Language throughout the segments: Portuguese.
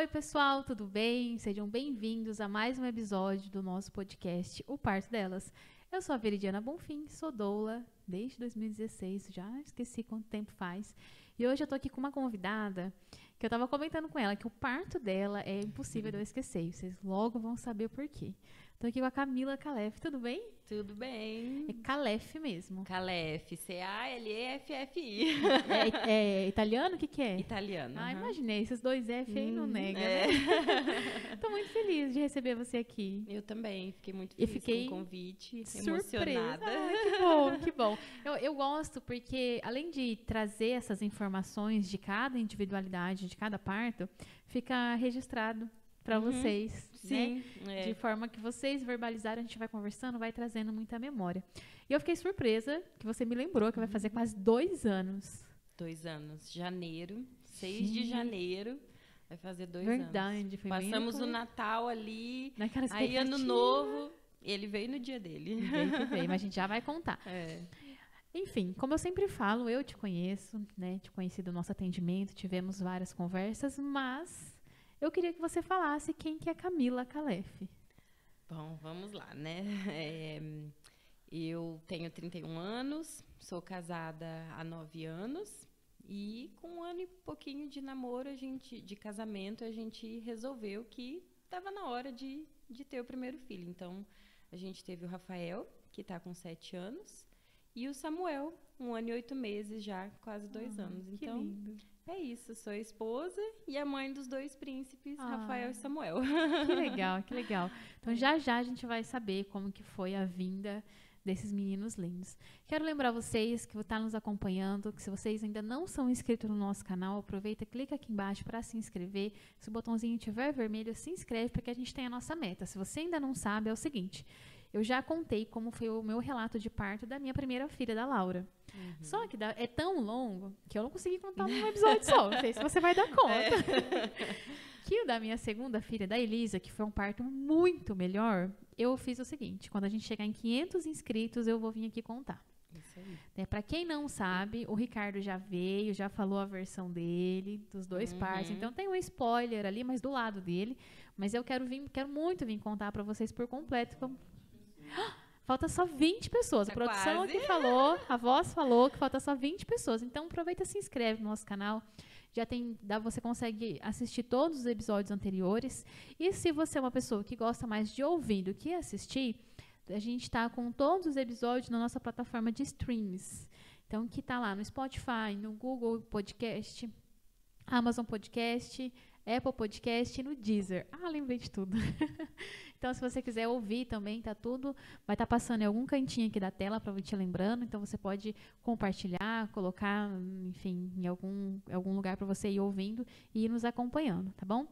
Oi, pessoal, tudo bem? Sejam bem-vindos a mais um episódio do nosso podcast, O Parto Delas. Eu sou a Veridiana Bonfim, sou doula desde 2016, já esqueci quanto tempo faz. E hoje eu tô aqui com uma convidada que eu tava comentando com ela que o parto dela é impossível de eu esquecer. Vocês logo vão saber por quê. Tô aqui com a Camila Calef, tudo bem? Tudo bem. É Calef mesmo. Calef, C-A-L-E-F-F-I. É, é italiano? O que que é? Italiano. Ah, aham. imaginei, esses dois F aí não Hum, nega, é. né? Tô muito feliz de receber você aqui. Eu também, fiquei muito feliz fiquei com o convite, Surpresa. emocionada. Ai, que bom, que bom. Eu, eu gosto porque, além de trazer essas informações de cada individualidade, de cada parto, fica registrado para Uhum. vocês. né? Sim, é. De forma que vocês verbalizaram, a gente vai conversando, vai trazendo muita memória. E eu fiquei surpresa que você me lembrou que vai fazer quase dois anos. dois anos, janeiro, 6 de janeiro, vai fazer dois anos. Verdade, foi bem Passamos o. Natal ali, aí ano novo, ele veio no dia dele. Veio que veio, mas a gente já vai contar. É. Enfim, como eu sempre falo, eu te conheço, né? Te conheci do nosso atendimento, tivemos várias conversas, mas eu queria que você falasse quem que é Camila Calef. Bom, vamos lá, né? É, eu tenho 31 anos, sou casada há 9 anos e com um ano e pouquinho de namoro, a gente, de casamento, a gente resolveu que estava na hora de, de ter o primeiro filho. Então, a gente teve o Rafael, que está com 7 anos, e o Samuel, um ano e oito meses já, quase dois Ah, anos. que Então, lindo. É isso, sou a esposa e a mãe dos dois príncipes, Ah. Rafael e Samuel. Que legal, que legal. Então já já a gente vai saber como que foi a vinda desses meninos lindos. Quero lembrar vocês que está nos acompanhando, que se vocês ainda não são inscritos no nosso canal, aproveita, clica aqui embaixo para se inscrever. Se o botãozinho estiver vermelho, se inscreve para que a gente tenha a nossa meta. Se você ainda não sabe, é o seguinte: eu já contei como foi o meu relato de parto da minha primeira filha, da Laura. Só que é tão longo que eu não consegui contar num episódio só. Não sei se você vai dar conta. que o da minha segunda filha, da Elisa, que foi um parto muito melhor, eu fiz o seguinte: quando a gente chegar em 500 inscritos, eu vou vir aqui contar. Né, Para quem não sabe, o Ricardo já veio, já falou a versão dele, dos dois Uhum. partos. Então tem um spoiler ali, mas do lado dele. Mas eu quero vir, quero muito vir contar para vocês por completo. como- Ah! Falta só 20 pessoas. A Tá produção quase. aqui falou, a voz falou que falta só 20 pessoas. Então aproveita e se inscreve no nosso canal. Já tem, dá, você consegue assistir todos os episódios anteriores. E se você é uma pessoa que gosta mais de ouvir do que assistir, a gente está com todos os episódios na nossa plataforma de streams. Então, que está lá no Spotify, no Google Podcast, Amazon Podcast, Apple Podcast e no Deezer. Ah, lembrei de tudo. então, se você quiser ouvir também, tá tudo. Vai estar passando em algum cantinho aqui da tela para te lembrando. Então, você pode compartilhar, colocar, enfim, em algum, algum lugar para você ir ouvindo e ir nos acompanhando, tá bom?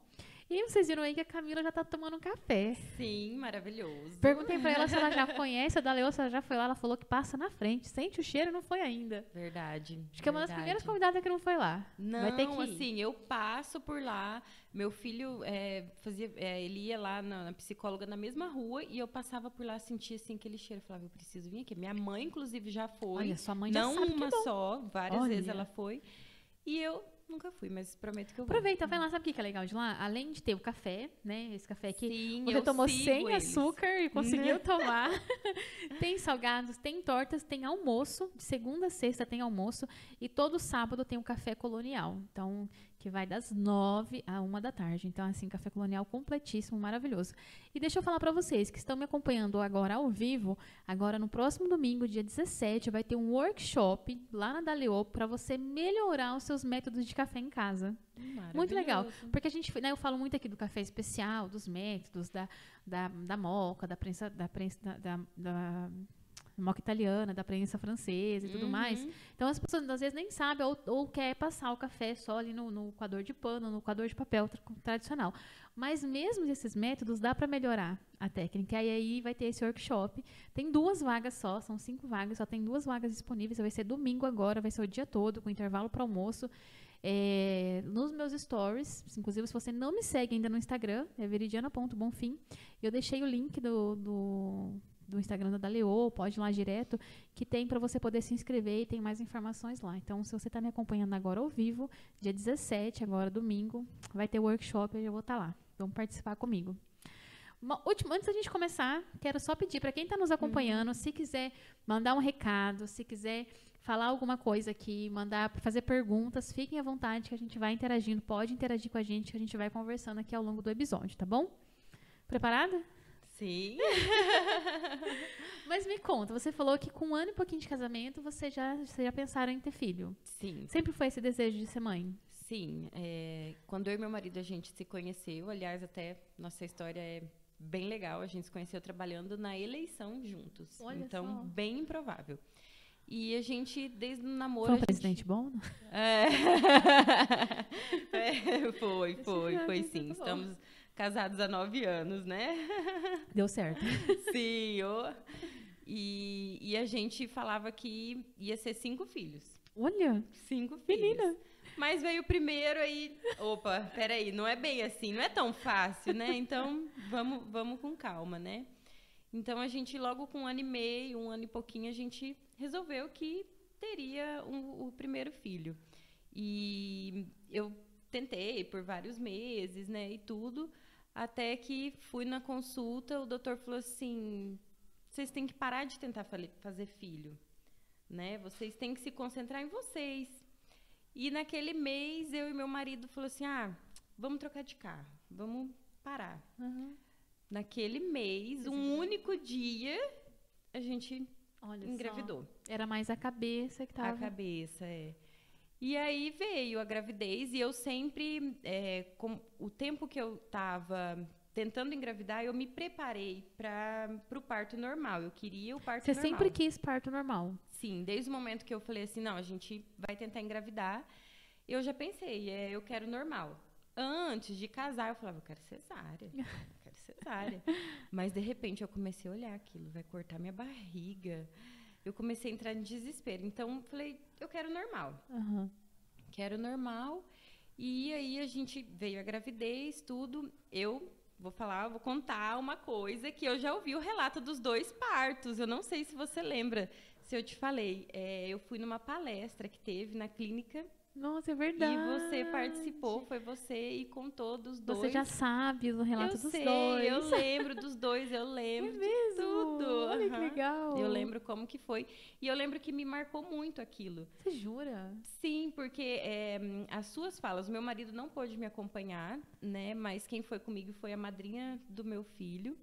E vocês viram aí que a Camila já tá tomando um café. Sim, maravilhoso. Perguntei pra ela se ela já conhece a da Leo, se ela já foi lá. Ela falou que passa na frente, sente o cheiro e não foi ainda. Verdade. Acho que é uma das primeiras convidadas que não foi lá. Não, Vai ter que ir. assim, eu passo por lá. Meu filho é, fazia, é, ele ia lá na, na psicóloga na mesma rua e eu passava por lá, sentia assim aquele cheiro. Eu falava, eu preciso vir aqui. Minha mãe, inclusive, já foi. Olha, sua mãe já não é uma só, várias Olha. vezes ela foi. E eu nunca fui, mas prometo que eu vou. Aproveita, vai lá. Sabe o que que é legal de lá? Além de ter o café, né? Esse café aqui. Sim, Você eu tomou sem eles. açúcar e conseguiu tomar. tem salgados, tem tortas, tem almoço. De segunda a sexta tem almoço. E todo sábado tem um café colonial. Então, que vai das nove a uma da tarde. Então, assim, café colonial completíssimo, maravilhoso. E deixa eu falar pra vocês que estão me acompanhando agora ao vivo. Agora, no próximo domingo, dia 17, vai ter um workshop lá na Daleô para você melhorar os seus métodos de café em casa. Muito legal. Porque a gente, né, eu falo muito aqui do café especial, dos métodos, da, da, da moca, da prensa, da prensa, da, da, da moca italiana, da prensa francesa e tudo Uhum. mais. Então as pessoas às vezes nem sabem ou, ou quer passar o café só ali no, no coador de pano, no coador de papel tra- tradicional. Mas mesmo esses métodos dá para melhorar a técnica. E aí vai ter esse workshop. Tem duas vagas só, são cinco vagas, só tem duas vagas disponíveis. Vai ser domingo agora, vai ser o dia todo, com intervalo para almoço. É, nos meus stories, inclusive se você não me segue ainda no Instagram, é veridiana.bonfim. Eu deixei o link do, do, do Instagram da Daleô, pode ir lá direto, que tem para você poder se inscrever e tem mais informações lá. Então, se você está me acompanhando agora ao vivo, dia 17, agora domingo, vai ter workshop, eu já vou estar tá lá. Vamos participar comigo. Uma última, antes da gente começar, quero só pedir para quem está nos acompanhando, se quiser mandar um recado, se quiser falar alguma coisa aqui, mandar fazer perguntas, fiquem à vontade que a gente vai interagindo. Pode interagir com a gente, que a gente vai conversando aqui ao longo do episódio, tá bom? Preparada? Sim. Mas me conta, você falou que com um ano e pouquinho de casamento você já, você já pensaram em ter filho. Sim. Sempre foi esse desejo de ser mãe? Sim. É, quando eu e meu marido a gente se conheceu, aliás, até nossa história é bem legal. A gente se conheceu trabalhando na eleição juntos. Olha então, só. bem improvável. E a gente, desde o namoro. Foi um gente... presidente bom? É. é. foi, foi, foi sim. Estamos casados há nove anos, né? Deu certo. sim, oh. e, e a gente falava que ia ser cinco filhos. Olha! Cinco filhos. Menina! Mas veio o primeiro aí. Opa, peraí, não é bem assim, não é tão fácil, né? Então, vamos, vamos com calma, né? Então, a gente, logo com um ano e meio, um ano e pouquinho, a gente resolveu que teria um, o primeiro filho. E eu tentei por vários meses, né, e tudo, até que fui na consulta, o doutor falou assim: vocês têm que parar de tentar fazer filho, né? Vocês têm que se concentrar em vocês. E naquele mês eu e meu marido falou assim: ah, vamos trocar de carro, vamos parar. Uhum. Naquele mês, um único dia, a gente Olha engravidou. Só. Era mais a cabeça que estava. A cabeça, é. E aí veio a gravidez e eu sempre, é, com o tempo que eu estava tentando engravidar, eu me preparei para o parto normal. Eu queria o parto Você normal. Você sempre quis parto normal? Sim, desde o momento que eu falei assim, não, a gente vai tentar engravidar, eu já pensei, é, eu quero normal. Antes de casar, eu falava, eu quero cesárea. quero cesárea. Mas de repente eu comecei a olhar aquilo, vai cortar minha barriga eu comecei a entrar em desespero. Então, falei, eu quero normal. Uhum. Quero normal. E aí a gente veio a gravidez, tudo. Eu vou falar, vou contar uma coisa que eu já ouvi o relato dos dois partos. Eu não sei se você lembra, se eu te falei. É, eu fui numa palestra que teve na clínica nossa, é verdade. E você participou, foi você e contou dos dois. Você já sabe do relato eu dos sei, dois. Eu lembro dos dois, eu lembro é mesmo? de tudo. Olha uhum. que legal. Eu lembro como que foi. E eu lembro que me marcou muito aquilo. Você jura? Sim, porque é, as suas falas, meu marido não pôde me acompanhar, né? Mas quem foi comigo foi a madrinha do meu filho.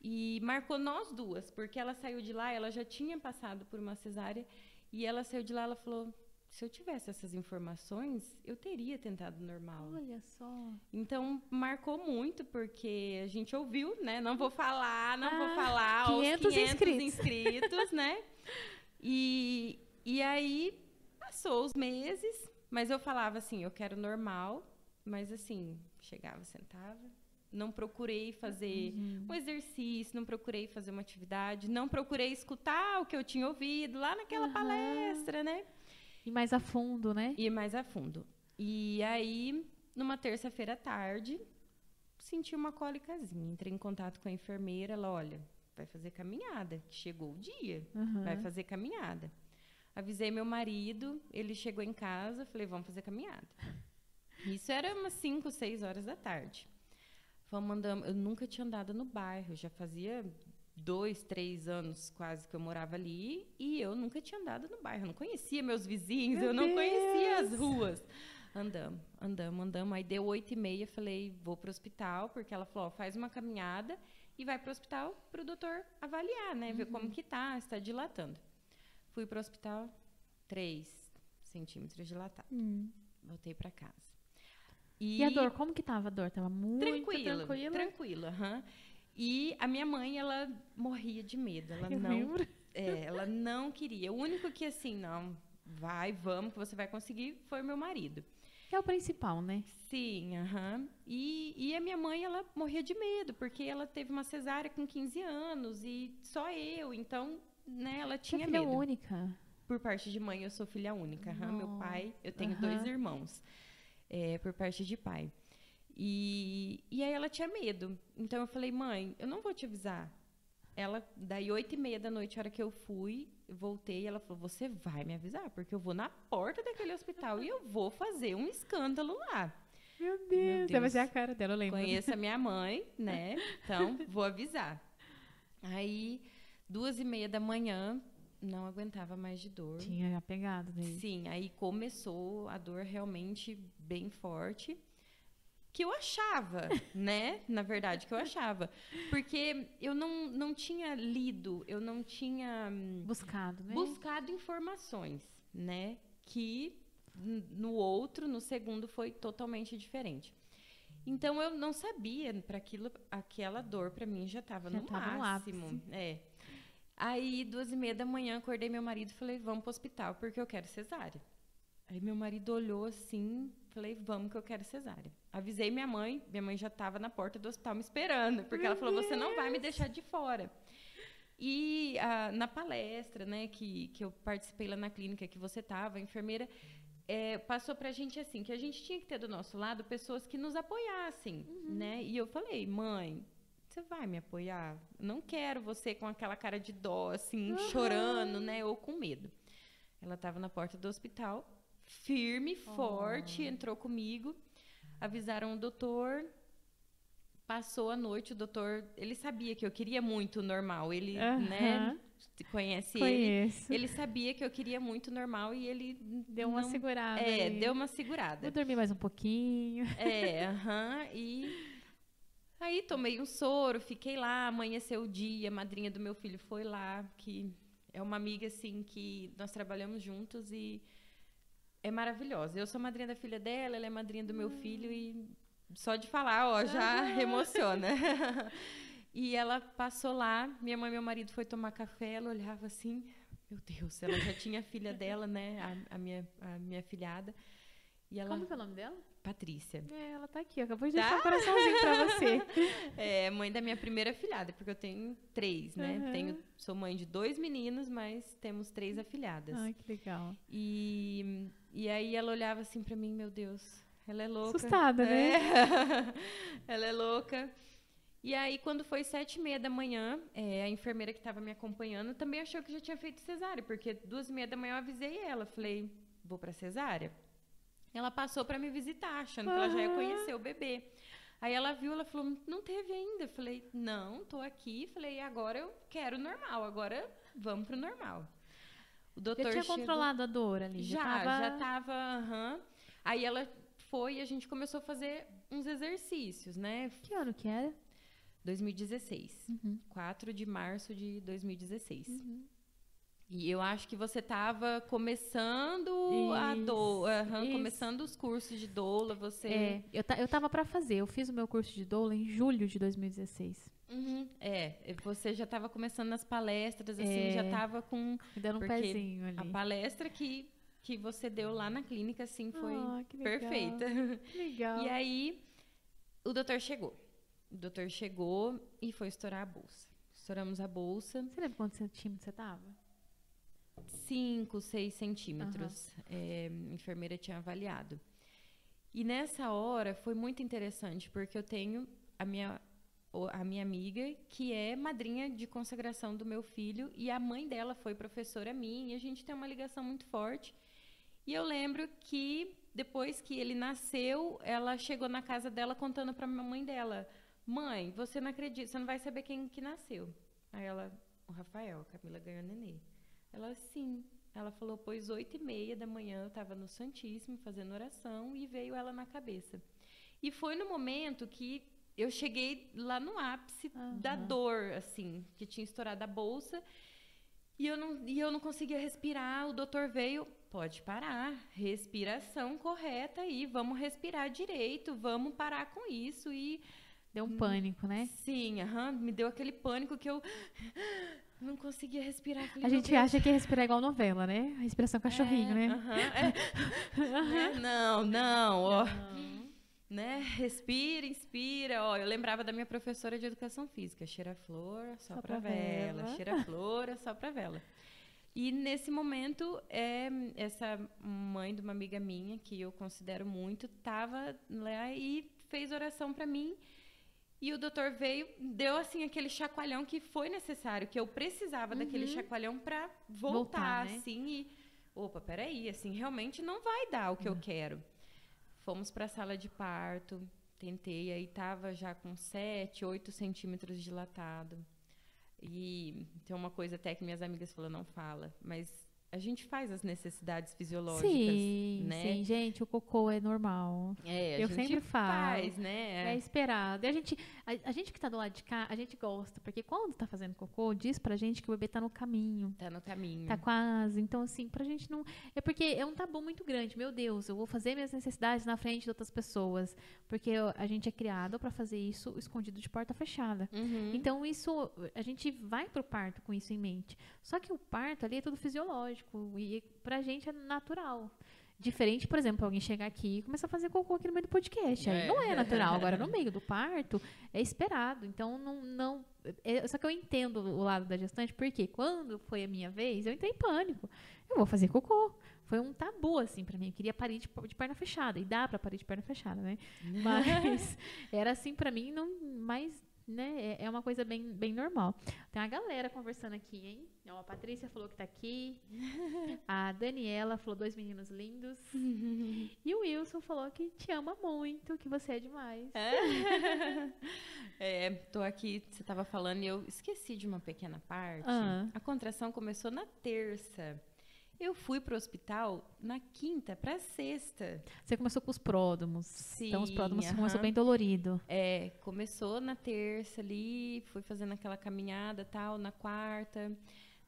E marcou nós duas, porque ela saiu de lá, ela já tinha passado por uma cesárea, e ela saiu de lá, ela falou: se eu tivesse essas informações, eu teria tentado normal. Olha só. Então, marcou muito, porque a gente ouviu, né? Não vou falar, não ah, vou falar 500 aos 500 inscritos, inscritos né? E, e aí, passou os meses, mas eu falava assim, eu quero normal, mas assim, chegava, sentava, não procurei fazer uhum. um exercício, não procurei fazer uma atividade, não procurei escutar o que eu tinha ouvido lá naquela uhum. palestra, né? Ir mais a fundo, né? Ir mais a fundo. E aí, numa terça-feira à tarde, senti uma cólicazinha. Entrei em contato com a enfermeira. Ela, olha, vai fazer caminhada. Chegou o dia, uhum. vai fazer caminhada. Avisei meu marido, ele chegou em casa, falei, vamos fazer caminhada. Isso era umas 5, 6 horas da tarde. Vamos andando. Eu nunca tinha andado no bairro, já fazia dois, três anos quase que eu morava ali e eu nunca tinha andado no bairro, eu não conhecia meus vizinhos, Meu eu não Deus. conhecia as ruas. Andamos, andamos, andamos. Aí deu oito e meia, falei, vou para o hospital, porque ela falou, ó, faz uma caminhada e vai para o hospital para o doutor avaliar, né, ver como que tá, está dilatando. Fui para o hospital, três centímetros dilatado. Hum. Voltei para casa. E... e... a dor, como que tava a dor? Tava muito tranquila. Tranquila, tranquila, uhum. E a minha mãe, ela morria de medo. Ela Eu não, é, ela não queria. O único que assim, não, vai, vamos, que você vai conseguir, foi meu marido. Que é o principal, né? Sim, aham. Uhum. E, e a minha mãe, ela morria de medo, porque ela teve uma cesárea com 15 anos e só eu, então, né, ela tinha Você é filha medo. única? Por parte de mãe, eu sou filha única. Uhum. Meu pai, eu tenho Uhum. dois irmãos, é, por parte de pai. E, e aí ela tinha medo. Então eu falei, mãe, eu não vou te avisar. ela, daí oito e meia da noite, a hora que eu fui, voltei, ela falou, você vai me avisar, porque eu vou na porta daquele hospital e eu vou fazer um escândalo lá. Meu Deus, deve ser a cara dela, eu lembro. Conheço a minha mãe, né? Então, vou avisar. Aí, duas e meia da manhã, não aguentava mais de dor. Tinha já pegado daí. Sim, aí começou a dor realmente bem forte que eu achava, né? Na verdade, que eu achava. Porque eu não, não tinha lido, eu não tinha buscado, né? buscado informações, né? Que no outro, no segundo, foi totalmente diferente. Então eu não sabia para aquilo, aquela dor para mim já estava no máximo. É. Aí duas e meia da manhã acordei meu marido e falei vamos para o hospital porque eu quero cesárea. Aí meu marido olhou assim, falei vamos que eu quero cesárea. Avisei minha mãe, minha mãe já estava na porta do hospital me esperando, porque meu ela falou: você não vai me deixar de fora. E ah, na palestra, né, que, que eu participei lá na clínica que você estava, a enfermeira é, passou para a gente assim que a gente tinha que ter do nosso lado pessoas que nos apoiassem, uhum. né? E eu falei, mãe, você vai me apoiar? Não quero você com aquela cara de dó, assim, uhum. chorando, né? Ou com medo. Ela estava na porta do hospital, firme, oh. forte, entrou comigo avisaram o doutor. Passou a noite, o doutor, ele sabia que eu queria muito normal. Ele, né, conhece Conheço. ele. Ele sabia que eu queria muito normal e ele deu uma segurada. É, aí. deu uma segurada. Vou dormir mais um pouquinho. É, aham, e Aí tomei um soro, fiquei lá, amanheceu o dia, a madrinha do meu filho foi lá, que é uma amiga assim que nós trabalhamos juntos e é maravilhosa. Eu sou madrinha da filha dela, ela é madrinha do meu filho e só de falar, ó, já emociona. e ela passou lá, minha mãe e meu marido foi tomar café, ela olhava assim, meu Deus, ela já tinha a filha dela, né, a, a minha, a minha filhada. E ela, Como é o nome dela? Patrícia. É, ela tá aqui, acabou de tá? deixar um coraçãozinho pra você. É, mãe da minha primeira afilhada, porque eu tenho três, né? Uhum. Tenho, sou mãe de dois meninos, mas temos três afilhadas. Ai, que legal. E, e aí ela olhava assim pra mim, meu Deus, ela é louca. Assustada, né? É. ela é louca. E aí, quando foi sete e meia da manhã, é, a enfermeira que estava me acompanhando também achou que já tinha feito cesárea, porque duas e meia da manhã eu avisei ela. Falei, vou para cesárea? Ela passou para me visitar, achando uhum. que ela já ia conhecer o bebê. Aí ela viu, ela falou, não teve ainda. Eu falei, não, tô aqui. Falei, agora eu quero normal, agora vamos pro normal. O doutor já tinha chegou... controlado a dor ali? Já, já tava, já tava uhum. Aí ela foi e a gente começou a fazer uns exercícios, né? Que ano que era? 2016. Uhum. 4 de março de 2016. Uhum. E eu acho que você estava começando isso, a do, uhum, começando os cursos de doula, você. É, eu, eu tava para fazer. Eu fiz o meu curso de doula em julho de 2016. Uhum, é, você já estava começando nas palestras, assim, é, já estava com. Dando um pezinho ali. A palestra que, que você deu lá na clínica, assim, foi perfeita. Que legal. E aí, o doutor chegou. O doutor chegou e foi estourar a bolsa. Estouramos a bolsa. Você lembra quanto tímido você estava? 5, 6 centímetros. Uhum. É, a enfermeira tinha avaliado. E nessa hora foi muito interessante, porque eu tenho a minha, a minha amiga, que é madrinha de consagração do meu filho, e a mãe dela foi professora minha, e a gente tem uma ligação muito forte. E eu lembro que depois que ele nasceu, ela chegou na casa dela contando para a mãe dela: Mãe, você não acredita, você não vai saber quem que nasceu. Aí ela, o Rafael, a Camila ganhou nenê. Ela, sim. Ela falou, pois oito e meia da manhã eu estava no Santíssimo fazendo oração e veio ela na cabeça. E foi no momento que eu cheguei lá no ápice uhum. da dor, assim, que tinha estourado a bolsa. E eu, não, e eu não conseguia respirar. O doutor veio, pode parar, respiração correta aí, vamos respirar direito, vamos parar com isso. E Deu um pânico, né? Sim, uhum, me deu aquele pânico que eu não conseguia respirar. Falei, a gente Deus. acha que respirar é igual novela, né? A respiração cachorrinho, é, né? Uh -huh, é. Não, não, ó. Né? Respira, inspira. Ó, eu lembrava da minha professora de educação física. Cheira flor, só, só pra, vela. vela. Cheira flor, só pra vela. E nesse momento, é, essa mãe de uma amiga minha, que eu considero muito, estava lá e fez oração para mim. E o doutor veio, deu assim aquele chacoalhão que foi necessário, que eu precisava uhum. daquele chacoalhão para voltar, voltar né? assim e opa, peraí, assim, realmente não vai dar o que uhum. eu quero. Fomos para a sala de parto, tentei, aí tava já com 7, 8 centímetros dilatado. E tem uma coisa até que minhas amigas falaram, não fala, mas a gente faz as necessidades fisiológicas, sim, né? Sim, gente, o cocô é normal. É, a eu gente sempre falo. faz, né? É esperado. E a gente, a, a, gente que tá do lado de cá, a gente gosta, porque quando tá fazendo cocô, diz pra gente que o bebê tá no caminho. Tá no caminho. Tá quase. Então, assim, pra gente não. É porque é um tabu muito grande. Meu Deus, eu vou fazer minhas necessidades na frente de outras pessoas. Porque a gente é criado para fazer isso escondido de porta fechada. Uhum. Então, isso. A gente vai pro parto com isso em mente. Só que o parto ali é tudo fisiológico lógico. E pra gente é natural. Diferente, por exemplo, alguém chegar aqui e começar a fazer cocô aqui no meio do podcast. Aí é. não é natural. Agora, no meio do parto, é esperado. Então, não. não é, só que eu entendo o lado da gestante, porque quando foi a minha vez, eu entrei em pânico. Eu vou fazer cocô. Foi um tabu, assim, pra mim. Eu queria parir de, de perna fechada. E dá pra parir de perna fechada, né? Mas era assim, pra mim, não mais né? É, é uma coisa bem, bem normal. Tem uma galera conversando aqui, hein? Ó, a Patrícia falou que tá aqui. A Daniela falou dois meninos lindos. E o Wilson falou que te ama muito, que você é demais. É, é tô aqui, você tava falando e eu esqueci de uma pequena parte. Ah. A contração começou na terça. Eu fui para o hospital na quinta para sexta. Você começou com os pródomos. Sim. Então os pródomos uh -huh. começou bem dolorido. É, começou na terça ali, fui fazendo aquela caminhada tal, na quarta,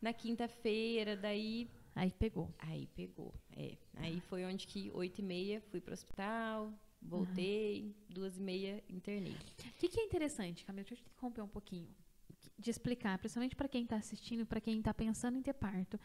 na quinta-feira, daí. Aí pegou. Aí pegou. É. Aí foi onde que oito e meia fui para o hospital, voltei, uhum. duas e meia internei. O que, que é interessante, Camila? Deixa eu te interromper um pouquinho de explicar, principalmente para quem está assistindo, para quem está pensando em ter parto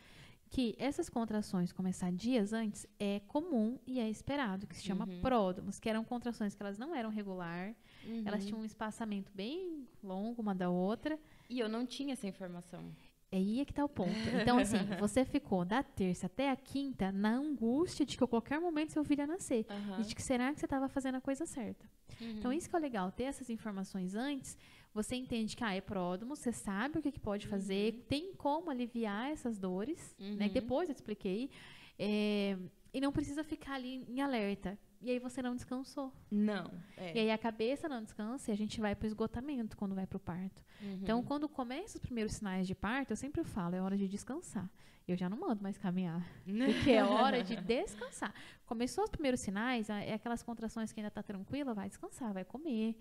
que essas contrações começar dias antes é comum e é esperado, que se chama uhum. pródomos, que eram contrações que elas não eram regular, uhum. elas tinham um espaçamento bem longo uma da outra. E eu não tinha essa informação. É aí é que tá o ponto. Então, assim, você ficou da terça até a quinta na angústia de que a qualquer momento seu filho ia nascer. Uhum. E de que será que você estava fazendo a coisa certa. Uhum. Então, isso que é legal, ter essas informações antes, você entende que ah, é pródomo, você sabe o que, que pode fazer, uhum. tem como aliviar essas dores, né? Uhum. Depois eu te expliquei. É, e não precisa ficar ali em alerta. E aí você não descansou. Não. É. E aí a cabeça não descansa e a gente vai para o esgotamento quando vai para o parto. Uhum. Então, quando começa os primeiros sinais de parto, eu sempre falo, é hora de descansar. Eu já não mando mais caminhar. Porque é hora de descansar. Começou os primeiros sinais, é aquelas contrações que ainda está tranquila, vai descansar, vai comer.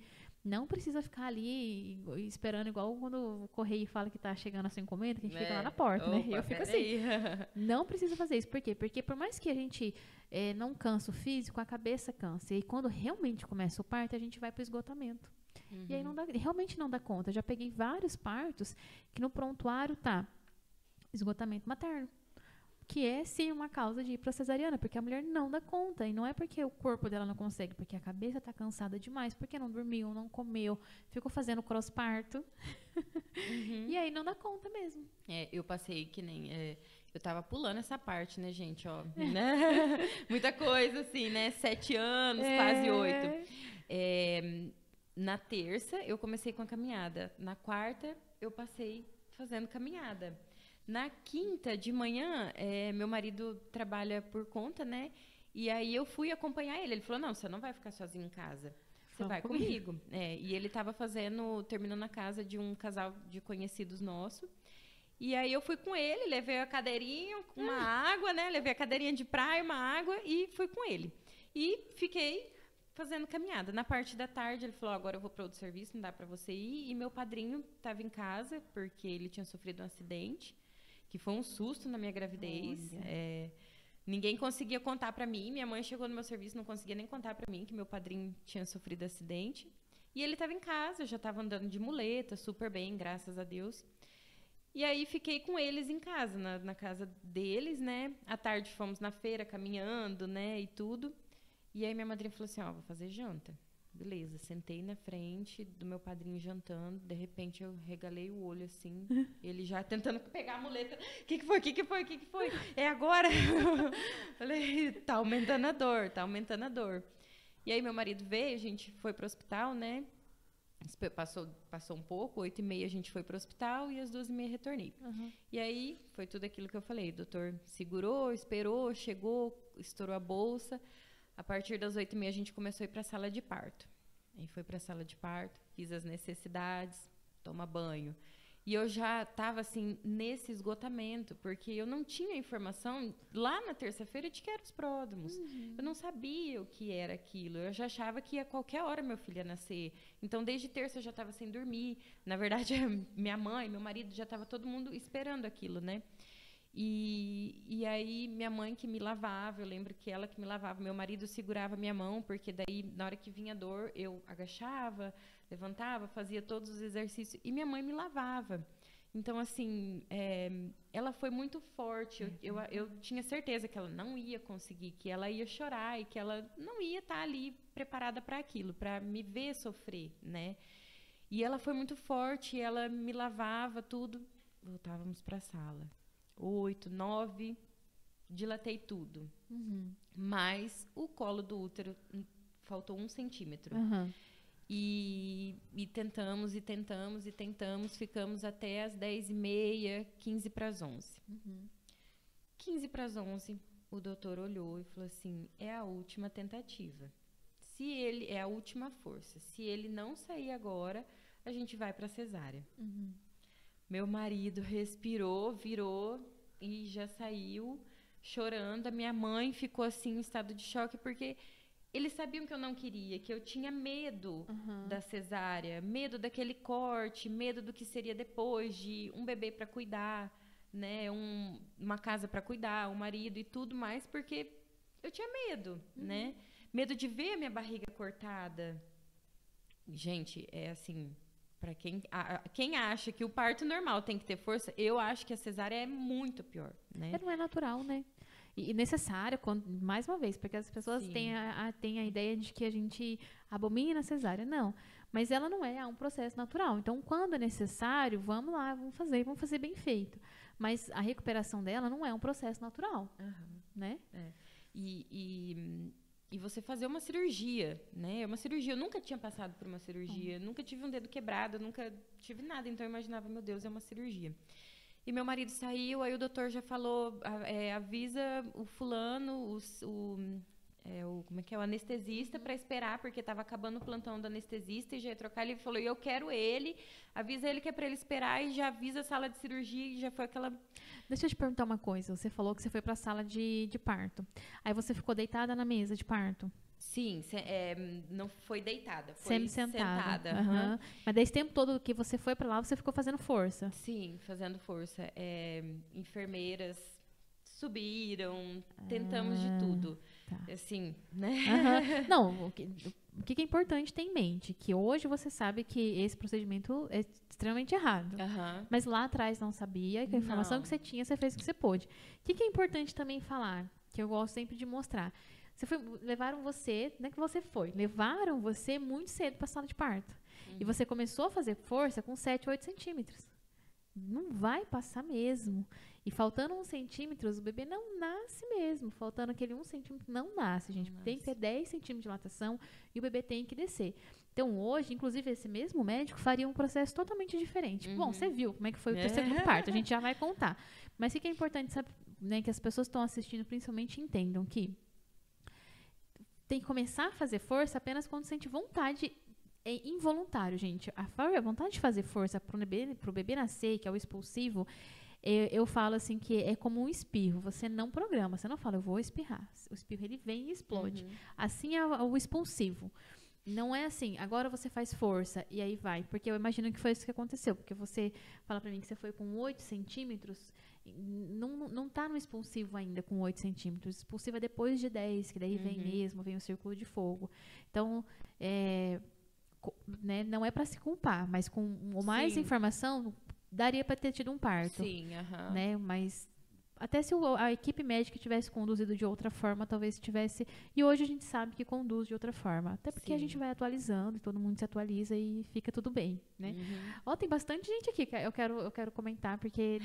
Não precisa ficar ali esperando, igual quando o correio fala que está chegando a sua encomenda, que a gente é. fica lá na porta, Opa, né? Eu fico assim. não precisa fazer isso. Por quê? Porque por mais que a gente é, não cansa o físico, a cabeça cansa. E quando realmente começa o parto, a gente vai para o esgotamento. Uhum. E aí não dá, realmente não dá conta. Eu já peguei vários partos que no prontuário tá esgotamento materno que é sim uma causa de ir para cesariana, porque a mulher não dá conta. E não é porque o corpo dela não consegue, porque a cabeça está cansada demais, porque não dormiu, não comeu, ficou fazendo cross-parto. Uhum. e aí não dá conta mesmo. É, eu passei que nem. É, eu tava pulando essa parte, né, gente? Ó, né? Muita coisa, assim, né? Sete anos, é. quase oito. É, na terça, eu comecei com a caminhada. Na quarta, eu passei fazendo caminhada. Na quinta de manhã, é, meu marido trabalha por conta, né? E aí eu fui acompanhar ele. Ele falou: não, você não vai ficar sozinho em casa. Você vai comigo. comigo. É, e ele estava fazendo, terminando na casa de um casal de conhecidos nosso. E aí eu fui com ele, levei a cadeirinha uma ah. água, né? Levei a cadeirinha de praia, uma água e fui com ele. E fiquei fazendo caminhada. Na parte da tarde, ele falou: agora eu vou para outro serviço, não dá para você ir. E meu padrinho estava em casa porque ele tinha sofrido um acidente que foi um susto na minha gravidez. É, ninguém conseguia contar para mim. Minha mãe chegou no meu serviço, não conseguia nem contar para mim que meu padrinho tinha sofrido acidente. E ele estava em casa, eu já estava andando de muleta, super bem, graças a Deus. E aí fiquei com eles em casa, na, na casa deles, né? À tarde fomos na feira caminhando, né? E tudo. E aí minha madrinha falou assim: Ó, oh, vou fazer janta. Beleza, sentei na frente do meu padrinho jantando, de repente eu regalei o olho assim, ele já tentando pegar a muleta. O que, que foi? O que, que foi? O que, que foi? É agora? Falei, tá aumentando a dor, tá aumentando a dor. E aí meu marido veio, a gente foi pro hospital, né? Passou, passou um pouco, oito e meia a gente foi para o hospital e às duas e meia retornei. Uhum. E aí foi tudo aquilo que eu falei. O doutor segurou, esperou, chegou, estourou a bolsa. A partir das oito e meia a gente começou a ir para a sala de parto. Aí foi para a sala de parto, fiz as necessidades, toma banho. E eu já estava assim nesse esgotamento, porque eu não tinha informação lá na terça-feira de que eram os pródromos. Uhum. Eu não sabia o que era aquilo. Eu já achava que a qualquer hora meu filho ia nascer. Então, desde terça eu já estava sem dormir. Na verdade, minha mãe, meu marido, já estava todo mundo esperando aquilo, né? E, e aí minha mãe que me lavava, eu lembro que ela que me lavava, meu marido segurava minha mão, porque daí na hora que vinha dor eu agachava, levantava, fazia todos os exercícios e minha mãe me lavava. Então, assim, é, ela foi muito forte. Eu, eu, eu, tinha certeza que ela não ia conseguir, que ela ia chorar e que ela não ia estar ali preparada para aquilo, para me ver sofrer, né? E ela foi muito forte, ela me lavava tudo. Voltávamos para a sala oito, nove, dilatei tudo. Uhum. Mas o colo do útero hum, faltou um centímetro. Uhum. E, e, tentamos, e tentamos, e tentamos. Ficamos até as dez e meia, quinze para as onze. Uhum. Quinze para as onze, o doutor olhou e falou assim, é a última tentativa. Se ele, é a última força. Se ele não sair agora, a gente vai para cesárea. Uhum. Meu marido respirou, virou e já saiu chorando. A minha mãe ficou assim em estado de choque porque eles sabiam que eu não queria, que eu tinha medo uhum. da cesárea, medo daquele corte, medo do que seria depois de um bebê para cuidar, né, um, uma casa para cuidar, um marido e tudo mais, porque eu tinha medo, uhum. né? Medo de ver a minha barriga cortada. Gente, é assim, para quem, quem acha que o parto normal tem que ter força, eu acho que a cesárea é muito pior, né? Não é natural, né? E necessário, quando, mais uma vez, porque as pessoas têm a, a, têm a ideia de que a gente abomina a cesárea. Não. Mas ela não é, é um processo natural. Então, quando é necessário, vamos lá, vamos fazer, vamos fazer bem feito. Mas a recuperação dela não é um processo natural. Uhum. Né? É. E, e e você fazer uma cirurgia, né? É uma cirurgia. Eu nunca tinha passado por uma cirurgia, uhum. nunca tive um dedo quebrado, nunca tive nada. Então eu imaginava, meu Deus, é uma cirurgia. E meu marido saiu, aí o doutor já falou, é, avisa o fulano, o, o, é, o, como é que é, o anestesista, para esperar, porque estava acabando o plantão do anestesista e já ia trocar. Ele falou, eu quero ele, avisa ele que é para ele esperar e já avisa a sala de cirurgia e já foi aquela Deixa eu te perguntar uma coisa. Você falou que você foi para a sala de, de parto. Aí você ficou deitada na mesa de parto? Sim, se, é, não foi deitada, foi Semi-sentada. sentada. Uhum. Mas desse tempo todo que você foi para lá, você ficou fazendo força? Sim, fazendo força. É, enfermeiras subiram, tentamos ah, de tudo. Tá. Assim, né? Uhum. Não, o que, o que é importante ter em mente? Que hoje você sabe que esse procedimento é extremamente errado. Uhum. Mas lá atrás não sabia, que a informação não. que você tinha, você fez o que você pôde. O que, que é importante também falar, que eu gosto sempre de mostrar? Você foi, levaram você, não é que você foi, levaram você muito cedo para a sala de parto. Uhum. E você começou a fazer força com 7, 8 centímetros. Não vai passar mesmo. E faltando um centímetro, o bebê não nasce mesmo. Faltando aquele um centímetro, não nasce, gente. Não tem nasce. que ter 10 centímetros de dilatação e o bebê tem que descer. Então, hoje, inclusive, esse mesmo médico faria um processo totalmente diferente. Uhum. Bom, você viu como é que foi o terceiro é. parto, a gente já vai contar. Mas o que é importante saber, né, que as pessoas estão assistindo principalmente entendam que tem que começar a fazer força apenas quando sente vontade é involuntário, gente. A, a vontade de fazer força para o bebê, bebê nascer, que é o expulsivo, eu, eu, falo assim que é como um espirro. Você não programa, você não fala, eu vou espirrar. O espirro ele vem e explode. Uhum. Assim é o expulsivo. Não é assim, agora você faz força e aí vai. Porque eu imagino que foi isso que aconteceu. Porque você fala para mim que você foi com 8 centímetros, não, não tá no expulsivo ainda com 8 centímetros. Expulsivo é depois de 10, que daí uhum. vem mesmo, vem o círculo de fogo. Então, é, né, não é para se culpar, mas com mais Sim. informação, daria para ter tido um parto. Sim, uhum. né? Mas até se a equipe médica tivesse conduzido de outra forma, talvez tivesse. E hoje a gente sabe que conduz de outra forma. Até porque Sim. a gente vai atualizando, todo mundo se atualiza e fica tudo bem, né? Uhum. Ó, tem bastante gente aqui que eu quero, eu quero comentar, porque.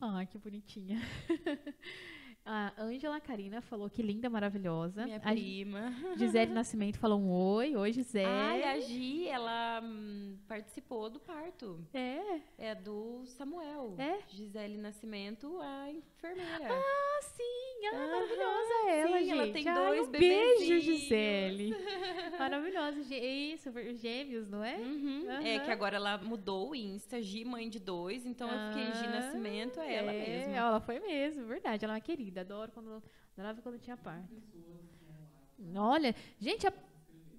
Ó, oh, que bonitinha. A Ângela Karina falou que linda, maravilhosa. Minha a prima. Gisele Nascimento falou um oi. Oi, Gisele. Ai, a Gi, ela hum, participou do parto. É. É do Samuel. É? Gisele Nascimento, a enfermeira. Ah, sim. Ah, Aham, maravilhosa ela, sim, gente. ela tem Ai, dois um beijo. Gisele. maravilhosa. Gê- Isso, gêmeos, não é? Uhum. É Aham. que agora ela mudou o Insta, Gi, mãe de dois, então eu fiquei Gi Ah, Nascimento, é ela é, mesma. Ela foi mesmo, verdade. Ela é uma querida. Adoro quando, adorava quando tinha parto. Olha, gente, a-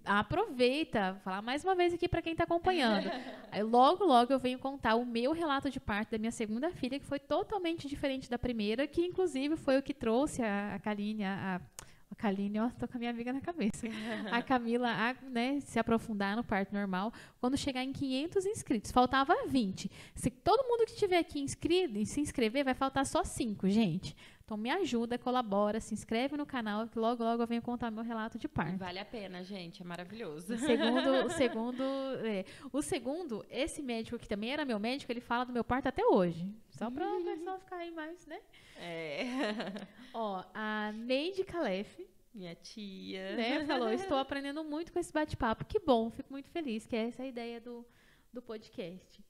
aproveita. Vou falar mais uma vez aqui para quem está acompanhando. Aí logo, logo eu venho contar o meu relato de parto da minha segunda filha, que foi totalmente diferente da primeira, que inclusive foi o que trouxe a, a Kaline, a, a Kaline, ó, tô com a minha amiga na cabeça. A Camila, a, né, se aprofundar no parto normal, quando chegar em 500 inscritos. Faltava 20. Se todo mundo que estiver aqui inscrito e se inscrever, vai faltar só 5, gente. Então me ajuda, colabora, se inscreve no canal, que logo, logo eu venho contar meu relato de parto. Vale a pena, gente, é maravilhoso. O segundo, o segundo, é, o segundo, esse médico que também era meu médico, ele fala do meu parto até hoje. Só para o pessoal ficar aí mais, né? É. Ó, a Neide Calef, Minha tia. né, falou, estou aprendendo muito com esse bate-papo. Que bom, fico muito feliz, que é essa a ideia do, do podcast.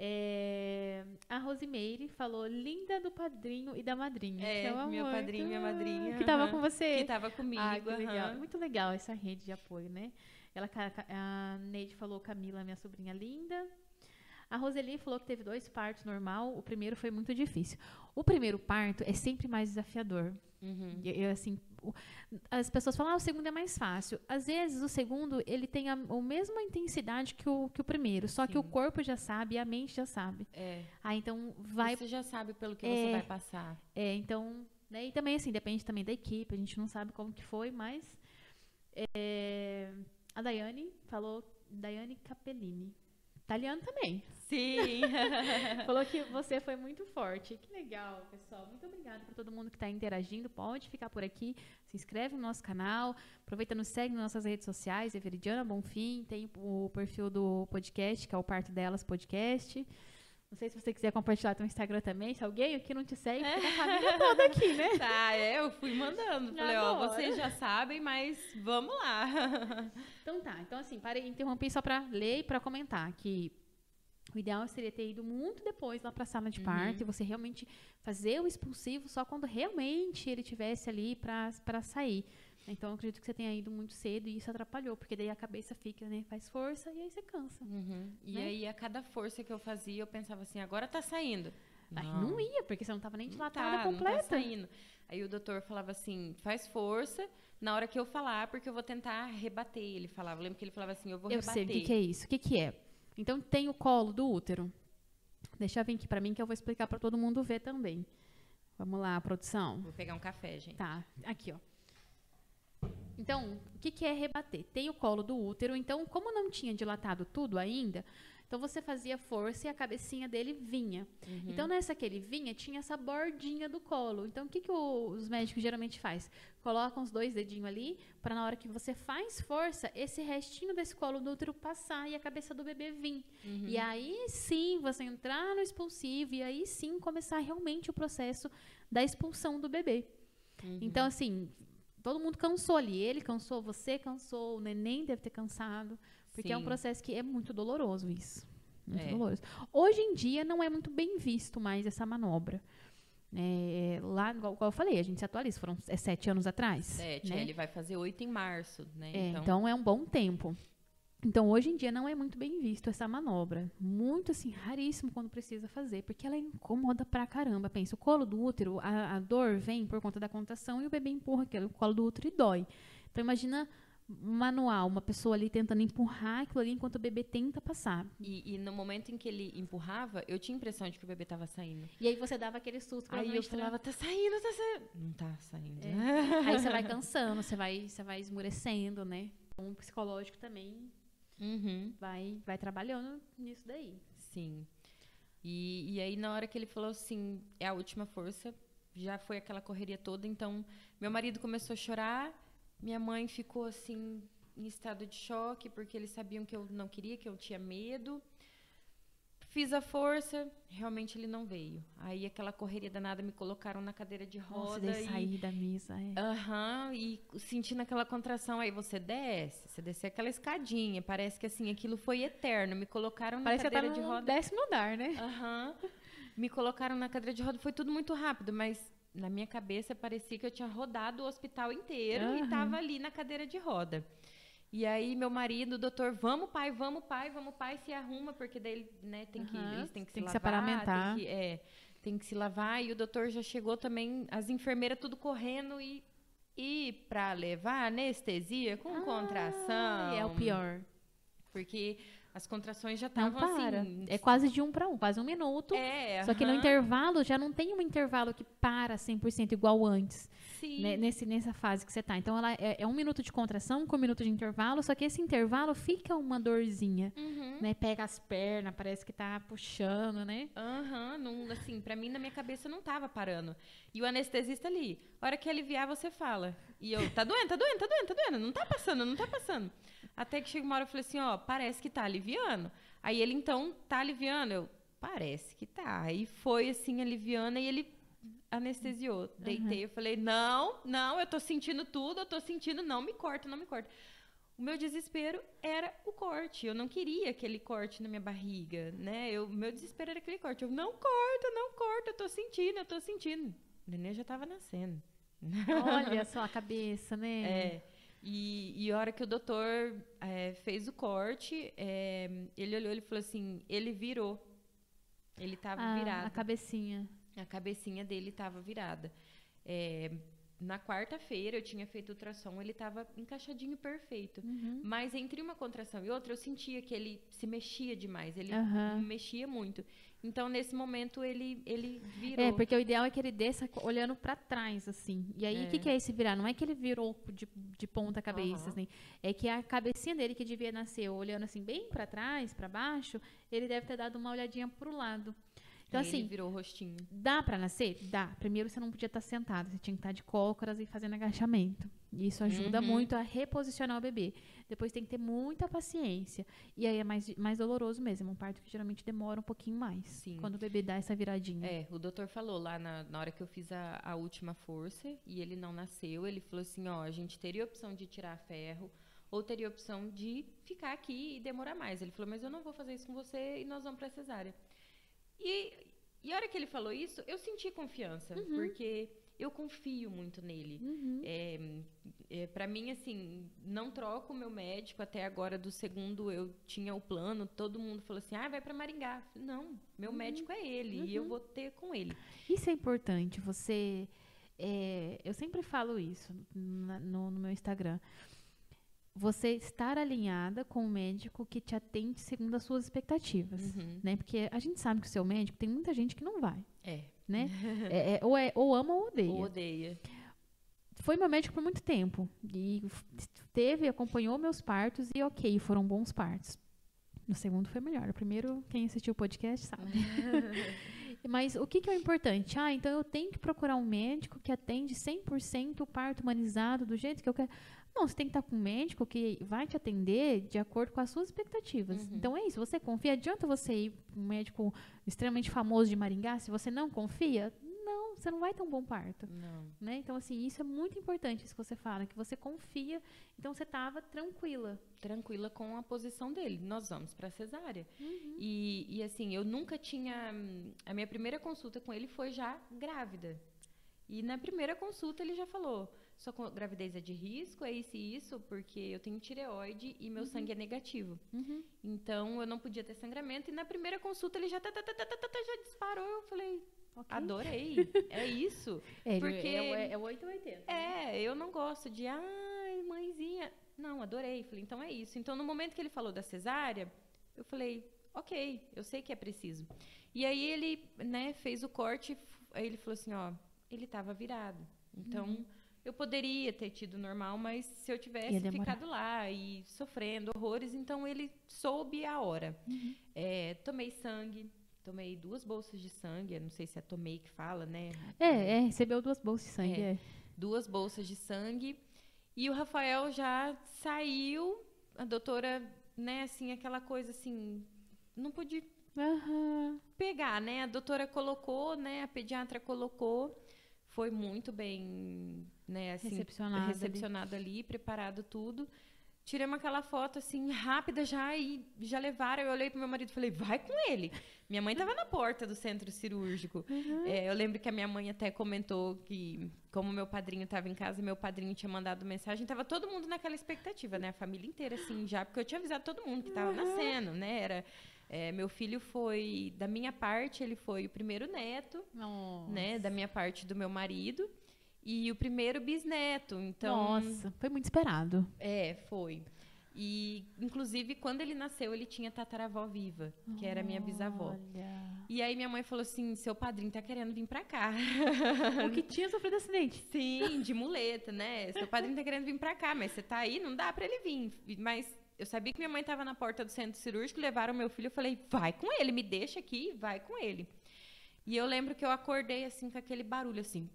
É, a Rosimeire falou, linda do padrinho e da madrinha. É, que eu amo meu padrinho e minha madrinha, Que tava aham. com você. Que tava comigo. Ah, que legal. Muito legal essa rede de apoio, né? Ela, a Neide falou Camila, minha sobrinha linda. A Roseli falou que teve dois partos normal. O primeiro foi muito difícil. O primeiro parto é sempre mais desafiador. Uhum. Eu, assim, as pessoas falam, ah, o segundo é mais fácil. Às vezes, o segundo, ele tem a, a mesma intensidade que o, que o primeiro, só que o Sim. corpo já sabe e a mente já sabe. É. Ah, então vai Você já sabe pelo que É. você vai passar. é, então, né, e também assim, depende também da equipe, a gente não sabe como que foi, mas é, a Daiane falou, Daiane Capellini, italiano também, Sim. falou que você foi muito forte. Que legal, pessoal. Muito obrigada por todo mundo que está interagindo. Pode ficar por aqui, se inscreve no nosso canal, aproveita nos segue nas nossas redes sociais, é Veridiana Bonfim, tem o perfil do podcast, que é o Parte Delas Podcast. Não sei se você quiser compartilhar teu Instagram também, se alguém aqui não te segue, fica a família toda aqui, né? tá, é, eu fui mandando. Falei, ó, vocês já sabem, mas vamos lá. Então tá, então assim, parei, interrompi só para ler e para comentar que o ideal seria ter ido muito depois lá para a sala de parto e você realmente fazer o expulsivo só quando realmente ele tivesse ali para sair. Então eu acredito que você tenha ido muito cedo e isso atrapalhou, porque daí a cabeça fica, né, faz força e aí você cansa. E Né? aí, a cada força que eu fazia, eu pensava assim, agora tá saindo. Aí não ia, porque você não tava nem Não dilatada tá, não tá completa. saindo. Aí o doutor falava assim, faz força na hora que eu falar, porque eu vou tentar rebater. Ele falava, eu lembro que ele falava assim, eu vou eu rebater. sei o que, que é isso. O que, que é? Então tem o colo do útero. Deixa vir aqui para mim que eu vou explicar para todo mundo ver também. Vamos lá, produção. Vou pegar um café, gente. Tá, aqui, ó. Então, o que, que é rebater? Tem o colo do útero, então, como não tinha dilatado tudo ainda, então você fazia força e a cabecinha dele vinha. Então, nessa que ele vinha, tinha essa bordinha do colo. Então, o que, que o- os médicos geralmente faz? Colocam os dois dedinhos ali, para na hora que você faz força, esse restinho desse colo do útero passar e a cabeça do bebê vir. E aí sim, você entrar no expulsivo e aí sim começar realmente o processo da expulsão do bebê. Então, assim, todo mundo cansou ali. Ele cansou, você cansou, o neném deve ter cansado. Porque é um Sim. processo que é muito doloroso isso. Muito É. doloroso. Hoje em dia não é muito bem visto mais essa manobra. É, lá, igual, igual eu falei, a gente se atualiza, foram é, sete anos atrás. Sete, né? é, ele vai fazer oito em março, né? É, então, é um bom tempo. Então, hoje em dia, não é muito bem visto essa manobra. Muito, assim, raríssimo quando precisa fazer, porque ela incomoda pra caramba. Pensa, o colo do útero, a, a dor vem por conta da contração e o bebê empurra aquele, colo do útero e dói. Então, imagina manual, uma pessoa ali tentando empurrar aquilo ali enquanto o bebê tenta passar. E, e no momento em que ele empurrava, eu tinha a impressão de que o bebê tava saindo. E aí você dava aquele susto. Aí eu falava, tá saindo, tá saindo. Não tá saindo. Aí você vai cansando, você vai, você vai esmurecendo, né? Então, o psicológico também Uhum. vai, vai trabalhando nisso daí. Sim. E, e aí, na hora que ele falou assim, é a última força, já foi aquela correria toda. Então, meu marido começou a chorar, minha mãe ficou assim, em estado de choque, porque eles sabiam que eu não queria, que eu tinha medo. Fiz a força, realmente ele não veio. Aí aquela correria danada me colocaram na cadeira de roda. Nossa, e... sair da mesa, é. Aham, e sentindo aquela contração, aí você desce, você desce aquela escadinha, parece que assim, aquilo foi eterno. Me colocaram na Parece que cadeira de no roda. décimo andar, né? Aham. Me colocaram na cadeira de roda, foi tudo muito rápido, mas na minha cabeça parecia que eu tinha rodado o hospital inteiro e Aham. estava ali na cadeira de roda. E aí meu marido, o doutor, vamos pai, vamos pai, vamos pai, se arruma, porque daí né, tem que, Aham. eles têm que Tem se que lavar, tem que, é, tem que se lavar, e o doutor já chegou também, as enfermeiras tudo correndo e, e para levar anestesia com contração. Ah, é o pior. Porque as contrações já estavam para. assim. É quase de um para um, quase um minuto. É, Só que no intervalo, já não tem um intervalo que para 100% igual antes, sim. né, nesse, nessa fase que você tá. Então, ela é, é um minuto de contração com um minuto de intervalo, só que esse intervalo fica uma dorzinha, Uhum. né? Pega as pernas, parece que tá puxando, né? Aham, não, assim, pra mim, na minha cabeça, não tava parando. E o anestesista ali, a hora que aliviar, você fala. E eu, tá doendo, tá doendo, tá doendo, tá doendo, não tá passando, não tá passando. Até que chega uma hora eu falei assim, ó, parece que tá aliviando. Aí ele, então, tá aliviando? Eu, parece que tá. Aí foi, assim, aliviando, e ele anestesiou. Deitei, eu falei, não, não, eu tô sentindo tudo, eu tô sentindo, não me corta, não me corta. O meu desespero era o corte. Eu não queria aquele corte na minha barriga, né? Eu, meu desespero era aquele corte. Eu não corta, não corta, eu tô sentindo, eu tô sentindo. O neném já tava nascendo. Olha só a cabeça, né? É. E, e a hora que o doutor é, fez o corte, é, ele olhou e falou assim: ele virou. Ele tava a, virado. a cabecinha. A cabecinha dele estava virada. É, na quarta-feira eu tinha feito ultrassom, ele estava encaixadinho perfeito. Uhum. Mas entre uma contração e outra, eu sentia que ele se mexia demais. Ele Aham. mexia muito. Então, nesse momento, ele, ele virou. É, porque o ideal é que ele desça olhando pra trás, assim. E aí, o que, É. que é esse virar? Não é que ele virou de, de ponta cabeça, Aham. assim. É que a cabecinha dele, que devia nascer olhando assim, bem pra trás, pra baixo, ele deve ter dado uma olhadinha pro lado. Então, Aí ele assim, virou o rostinho. dá pra nascer? Dá. Primeiro, você não podia estar sentado, você tinha que estar de cócoras e fazendo agachamento. Isso ajuda Uhum. muito a reposicionar o bebê. Depois tem que ter muita paciência. E aí é mais, mais doloroso mesmo. É um parto que geralmente demora um pouquinho mais. Sim. Quando o bebê dá essa viradinha. É, o doutor falou lá na, na hora que eu fiz a, a última força e ele não nasceu, ele falou assim, ó, a gente teria a opção de tirar ferro ou teria a opção de ficar aqui e demorar mais. Ele falou, mas eu não vou fazer isso com você e nós vamos pra cesárea. E, e a hora que ele falou isso, eu senti confiança, porque eu confio muito nele. Uhum. É, é, para mim, assim, não troco o meu médico. Até agora, do segundo, eu tinha o plano. Todo mundo falou assim: ah, vai para Maringá. Falei, não, meu médico é ele e eu vou ter com ele. Isso é importante. Você. é, eu sempre falo isso no, no meu Instagram. Você estar alinhada com o médico que te atende segundo as suas expectativas. Uhum. Né? Porque a gente sabe que o seu médico tem muita gente que não vai. É, Né? É- é- ou, é, ou ama ou odeia. ou odeia. Foi meu médico por muito tempo. E teve, acompanhou meus partos e ok, foram bons partos. No segundo foi melhor. O primeiro, quem assistiu o podcast sabe. Mas o que, que é o importante? Ah, então eu tenho que procurar um médico que atende 100% o parto humanizado do jeito que eu quero. Não, você tem que estar com um médico que vai te atender de acordo com as suas expectativas. Uhum. Então é isso. Você confia? Adianta você ir para um médico extremamente famoso de Maringá se você não confia? Não, você não vai ter um bom parto. Não. Né? Então, assim, isso é muito importante, isso que você fala, que você confia, então você estava tranquila. Tranquila com a posição dele. Nós vamos para cesárea. Uhum. E, e, assim, eu nunca tinha. A minha primeira consulta com ele foi já grávida. E na primeira consulta ele já falou: sua gravidez é de risco, é isso e isso, porque eu tenho tireoide e meu sangue é negativo. Uhum. Então eu não podia ter sangramento. E na primeira consulta ele já, tá, tá, tá, tá, tá, tá, tá, já disparou. Eu falei: Ok. adorei, é isso. É, Porque- é, é, o 8 ou 80. É, eu não gosto de, ai, mãezinha. Não, adorei. Falei, então é isso. Então, no momento que ele falou da cesárea, eu falei, ok, eu sei que é preciso. E aí ele, né, fez o corte, aí ele falou assim, ó, ele estava virado. Então, eu poderia ter tido normal, mas se eu tivesse ficado lá e sofrendo horrores, então ele soube a hora. É, tomei sangue, tomei duas bolsas de sangue, eu não sei se é tomei que fala, né? É, é, recebeu duas bolsas de sangue. É. É. duas bolsas de sangue. E o Rafael já saiu, a doutora, né, assim, aquela coisa assim, não pude Aham. pegar, né? A doutora colocou, né? A pediatra colocou, foi muito bem, né? Assim, Recepcionada ali. recepcionado ali, preparado tudo. Tiramos aquela foto assim rápida já e já levaram. Eu olhei pro meu marido e falei: "Vai com ele". Minha mãe estava na porta do centro cirúrgico. É, eu lembro que a minha mãe até comentou que como meu padrinho estava em casa, meu padrinho tinha mandado mensagem, tava todo mundo naquela expectativa, né? A família inteira assim já, porque eu tinha avisado todo mundo que estava nascendo, né? Era é, meu filho foi da minha parte, ele foi o primeiro neto Nossa. né, da minha parte do meu marido e o primeiro bisneto. Então, Nossa, foi muito esperado. é, foi. E inclusive quando ele nasceu, ele tinha tataravó viva, que era minha bisavó. Olha. E aí minha mãe falou assim: "Seu padrinho tá querendo vir pra cá". O que tinha sofrido acidente. Sim, de muleta, né? Seu padrinho tá querendo vir pra cá, mas você tá aí, não dá pra ele vir. Mas eu sabia que minha mãe tava na porta do centro cirúrgico, levaram meu filho, eu falei: "Vai com ele, me deixa aqui, vai com ele". E eu lembro que eu acordei assim com aquele barulho assim,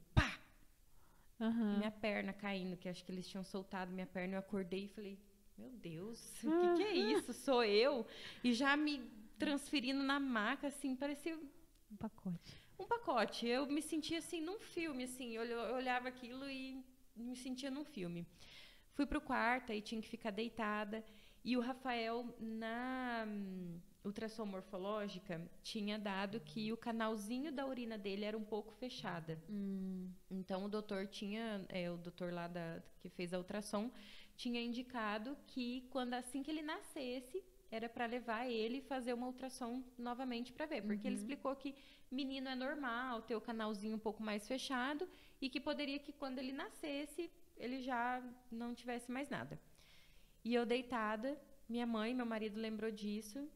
Aham. minha perna caindo, que acho que eles tinham soltado minha perna, eu acordei e falei: "Meu Deus, o que, que é isso? Sou eu?" E já me transferindo na maca assim, parecia Um pacote. um pacote. Eu me sentia assim num filme, assim, eu, eu olhava aquilo e me sentia num filme. Fui pro quarto e tinha que ficar deitada. E o Rafael, na ultrassom morfológica, tinha dado que o canalzinho da urina dele era um pouco fechada. Hum. Então o doutor tinha, é, o doutor lá da, que fez a ultrassom, tinha indicado que quando assim que ele nascesse, era para levar ele e fazer uma ultrassom novamente para ver, porque ele explicou que menino é normal ter o canalzinho um pouco mais fechado e que poderia que quando ele nascesse, ele já não tivesse mais nada. E eu deitada, minha mãe e meu marido lembrou disso,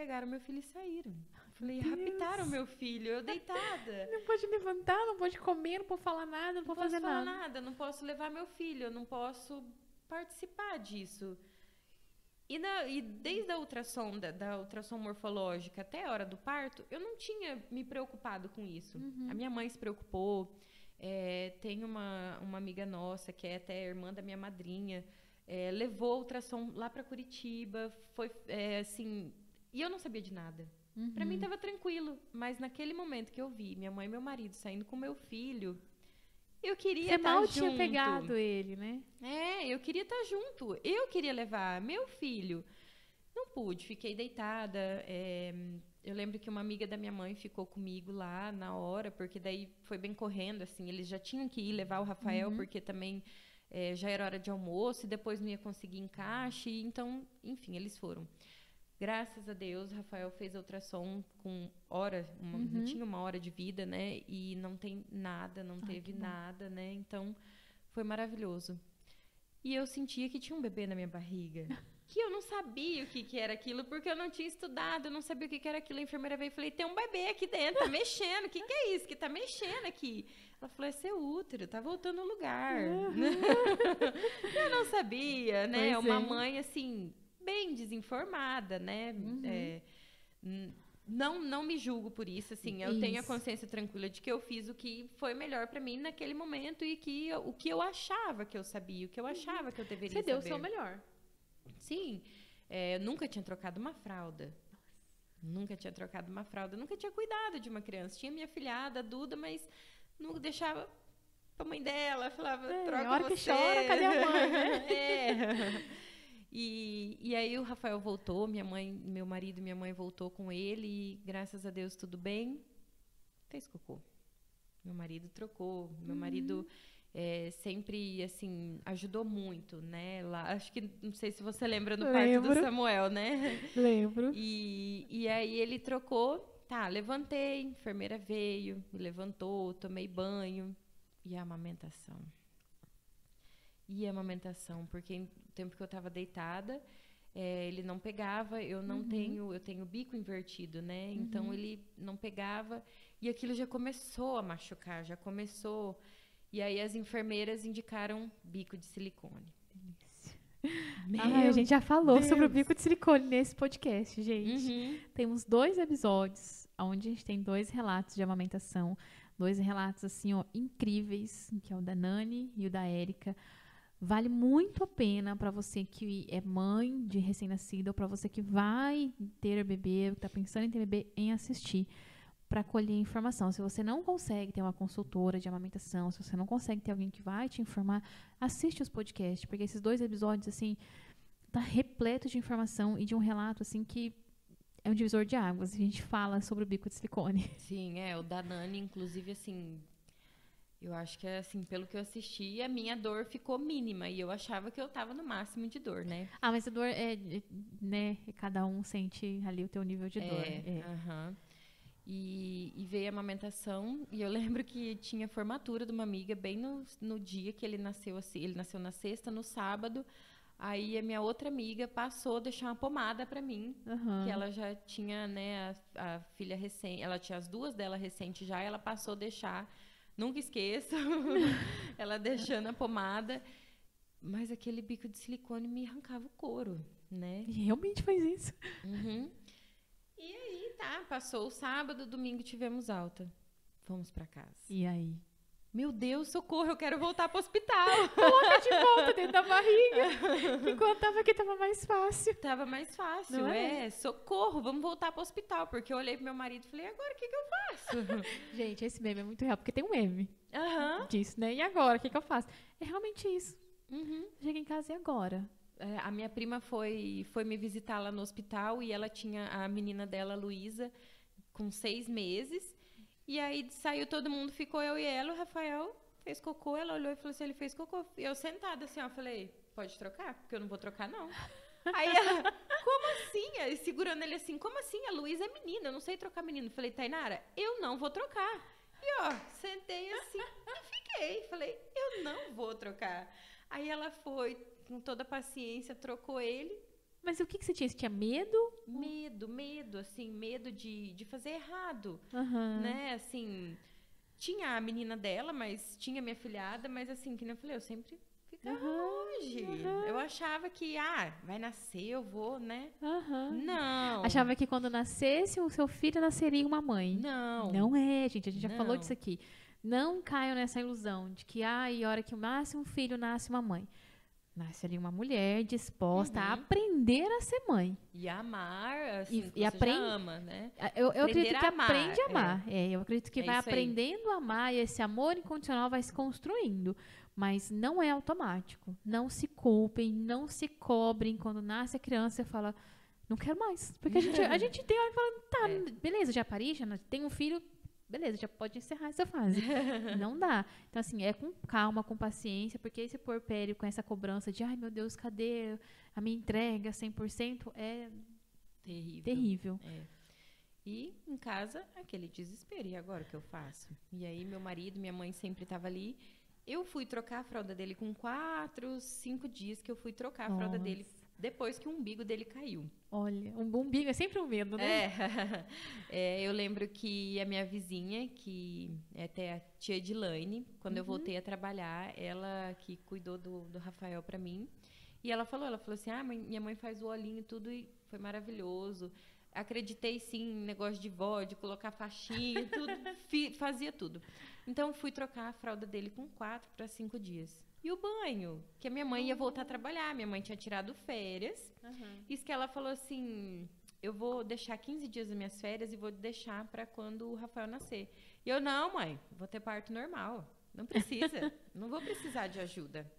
pegaram meu filho e saíram. Falei, Deus. raptaram meu filho, eu deitada. Não pode levantar, não pode comer, não pode falar nada, não, Não pode posso fazer falar nada. nada, não posso levar meu filho, eu não posso participar disso. E, na- e desde a ultrassom, da, da ultrassom morfológica até a hora do parto, eu não tinha me preocupado com isso. A minha mãe se preocupou. é, tem uma, uma amiga nossa, que é até irmã da minha madrinha, é, levou a ultrassom lá para Curitiba. Foi é, assim. E eu não sabia de nada. Uhum. mim tava tranquilo, mas naquele momento que eu vi minha mãe e meu marido saindo com meu filho, eu queria Você estar mal junto. tinha pegado ele, né? É, eu queria estar junto. Eu queria levar meu filho. Não pude, fiquei deitada. é, eu lembro que uma amiga da minha mãe ficou comigo lá na hora, porque daí foi bem correndo, assim. Eles já tinham que ir levar o Rafael, porque também é, já era hora de almoço e depois não ia conseguir encaixe. Então, enfim, eles foram. Graças a Deus, Rafael fez ultrassom com hora, uma- não tinha uma hora de vida, né? E não tem nada, não Ai, teve nada, né? Então, foi maravilhoso. E eu sentia que tinha um bebê na minha barriga. Que eu não sabia o que, que era aquilo, porque eu não tinha estudado, eu não sabia o que, que era aquilo. A enfermeira veio e falei: tem um bebê aqui dentro, tá mexendo. O que, que é isso? Que tá mexendo aqui? Ela falou: é seu útero, tá voltando ao lugar. eu não sabia, né? Pois Uma é. mãe, assim, bem desinformada, né? Uhum. É, não, não me julgo por isso, assim, eu tenho a Isso. consciência tranquila de que eu fiz o que foi melhor pra mim naquele momento e que o que eu achava que eu sabia, o que eu achava que eu deveria Você deu o saber. seu melhor. Sim, é, eu nunca tinha trocado uma fralda. Nunca tinha trocado uma fralda, nunca tinha cuidado de uma criança. Tinha minha filhada, a Duda, mas nunca deixava pra mãe dela, falava, É, troca a hora que você. chora, cadê a mãe, né? é. E, e aí o Rafael voltou, minha mãe, meu marido e minha mãe voltou com ele e graças a Deus tudo bem. Fez cocô. Meu marido trocou, meu Uhum. marido é, sempre assim ajudou muito, né? Lá, acho que não sei se você lembra no parto do. Samuel, né? Lembro. E, e aí ele trocou, tá, levantei, enfermeira veio, me levantou, tomei banho e a amamentação. E a amamentação, porque tempo que eu estava deitada, é, ele não pegava, eu não tenho, eu tenho o bico invertido, né? Então ele não pegava e aquilo já começou a machucar, já começou. E aí as enfermeiras indicaram bico de silicone. Ai, a gente já falou sobre o Deus. bico de silicone nesse podcast, gente. Uhum. Temos dois episódios onde a gente tem dois relatos de amamentação, dois relatos assim, ó, incríveis, que é o da Nani e o da Érica. Vale muito a pena para você que é mãe de recém-nascido ou para você que vai ter bebê, que está pensando em ter bebê, em assistir para colher informação. Se você não consegue ter uma consultora de amamentação, se você não consegue ter alguém que vai te informar, assiste os podcasts, porque esses dois episódios assim tá repleto de informação e de um relato assim que é um divisor de águas. A gente fala sobre o bico de silicone. Sim, é, o da Nani, inclusive, assim, eu acho que, assim, pelo que eu assisti, a minha dor ficou mínima. E eu achava que eu tava no máximo de dor, né? Ah, mas a dor é, né, cada um sente ali o teu nível de dor. É, É. E, e veio a amamentação, e eu lembro que tinha formatura de uma amiga bem no, no dia que ele nasceu, assim, ele nasceu na sexta, no sábado, aí a minha outra amiga passou a deixar uma pomada para mim, Aham. que ela já tinha, né, a, a filha recente, ela tinha as duas dela recente já, ela passou a deixar, nunca esqueço, ela deixando a pomada, mas aquele bico de silicone me arrancava o couro, né? E realmente faz isso. Uhum. E aí, tá, passou o sábado, domingo tivemos alta. Vamos pra casa. E aí? Meu Deus, socorro, eu quero voltar pro hospital. Coloca de volta dentro da barriga. Enquanto tava aqui, tava mais fácil. Tava mais fácil, Não é? é? Socorro, vamos voltar pro hospital. Porque eu olhei pro meu marido e falei, agora o que, que eu faço? Gente, esse meme é muito real, porque tem um meme Aham. disso, né? E agora? O que, que eu faço? É realmente isso. Uhum. Chega em casa e agora? É, a minha prima foi, foi me visitar lá no hospital e ela tinha a menina dela, Luísa, com seis meses. E aí saiu todo mundo, ficou eu e ela, o Rafael fez cocô, ela olhou e falou assim, ele fez cocô. E eu sentada assim, ó, falei, pode trocar? Porque eu não vou trocar, não. Aí ela, como assim? Aí, segurando ele assim, como assim? A Luísa é menina, eu não sei trocar menino. Falei, Tainara, eu não vou trocar. E ó, sentei assim e fiquei. Falei, eu não vou trocar. Aí ela foi, com toda a paciência, trocou ele. Mas o que, que você tinha? Você tinha medo? Medo, medo, assim, medo de, de fazer errado, Aham. né? Assim, tinha a menina dela, mas tinha minha filhada, mas assim, que nem eu falei, eu sempre ficava Aham, longe. Eu achava que, ah, vai nascer, eu vou, né? Não. Achava que quando nascesse, o seu filho nasceria uma mãe. Não. Não é, gente. A gente já falou disso aqui. Não caiam nessa ilusão de que, ai, a hora que nasce um filho, nasce uma mãe. Nasce ali uma mulher disposta a Uhum. aprender a ser mãe. E amar, assim, E- e aprende- ama, né? Eu, eu acredito que a amar, aprende a amar. É, eu acredito que É vai isso aí. aprendendo a amar e esse amor incondicional vai se construindo. Mas não é automático. Não se culpem, não se cobrem. Quando nasce a criança, você fala, não quero mais. Porque a gente, a gente tem hora que fala, tá, É. beleza, já pari, já tenho um filho, beleza, já pode encerrar essa fase. não dá. Então, assim, é com calma, com paciência, porque esse porpério com essa cobrança de, ai meu Deus, cadê a minha entrega 100%? É Terrível. terrível. É. E em casa, aquele desespero. E agora o que eu faço? E aí, meu marido, minha mãe sempre estava ali. Eu fui trocar a fralda dele com quatro, cinco dias que eu fui trocar a fralda Nossa. dele depois que o umbigo dele caiu. Olha, um umbigo é sempre um medo, né? É. É, eu lembro que a minha vizinha, que é até a tia Edilane, quando eu voltei a trabalhar, ela que cuidou do, do Rafael para mim. E ela falou, ela falou assim, ah, minha mãe faz o olhinho e tudo e foi maravilhoso. Acreditei sim em negócio de vó, de colocar faixinha, tudo, fazia tudo. Então fui trocar a fralda dele com quatro para cinco dias. E o banho, que a minha mãe ia voltar a trabalhar, minha mãe tinha tirado férias. Isso que ela falou assim: eu vou deixar 15 dias das minhas férias e vou deixar para quando o Rafael nascer. E eu, não, mãe, vou ter parto normal. Não precisa. não vou precisar de ajuda.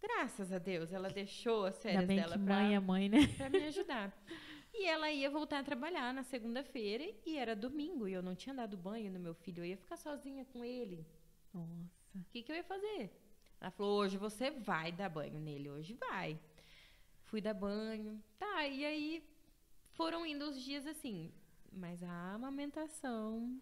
Graças a Deus, ela deixou as férias bem dela mãe é mãe, né? pra me ajudar. E ela ia voltar a trabalhar na segunda-feira e era domingo e eu não tinha dado banho no meu filho. Eu ia ficar sozinha com ele. Nossa. O que, que eu ia fazer? Ela falou: hoje você vai dar banho nele, hoje vai. Fui dar banho. Tá, e aí foram indo os dias assim. Mas a amamentação,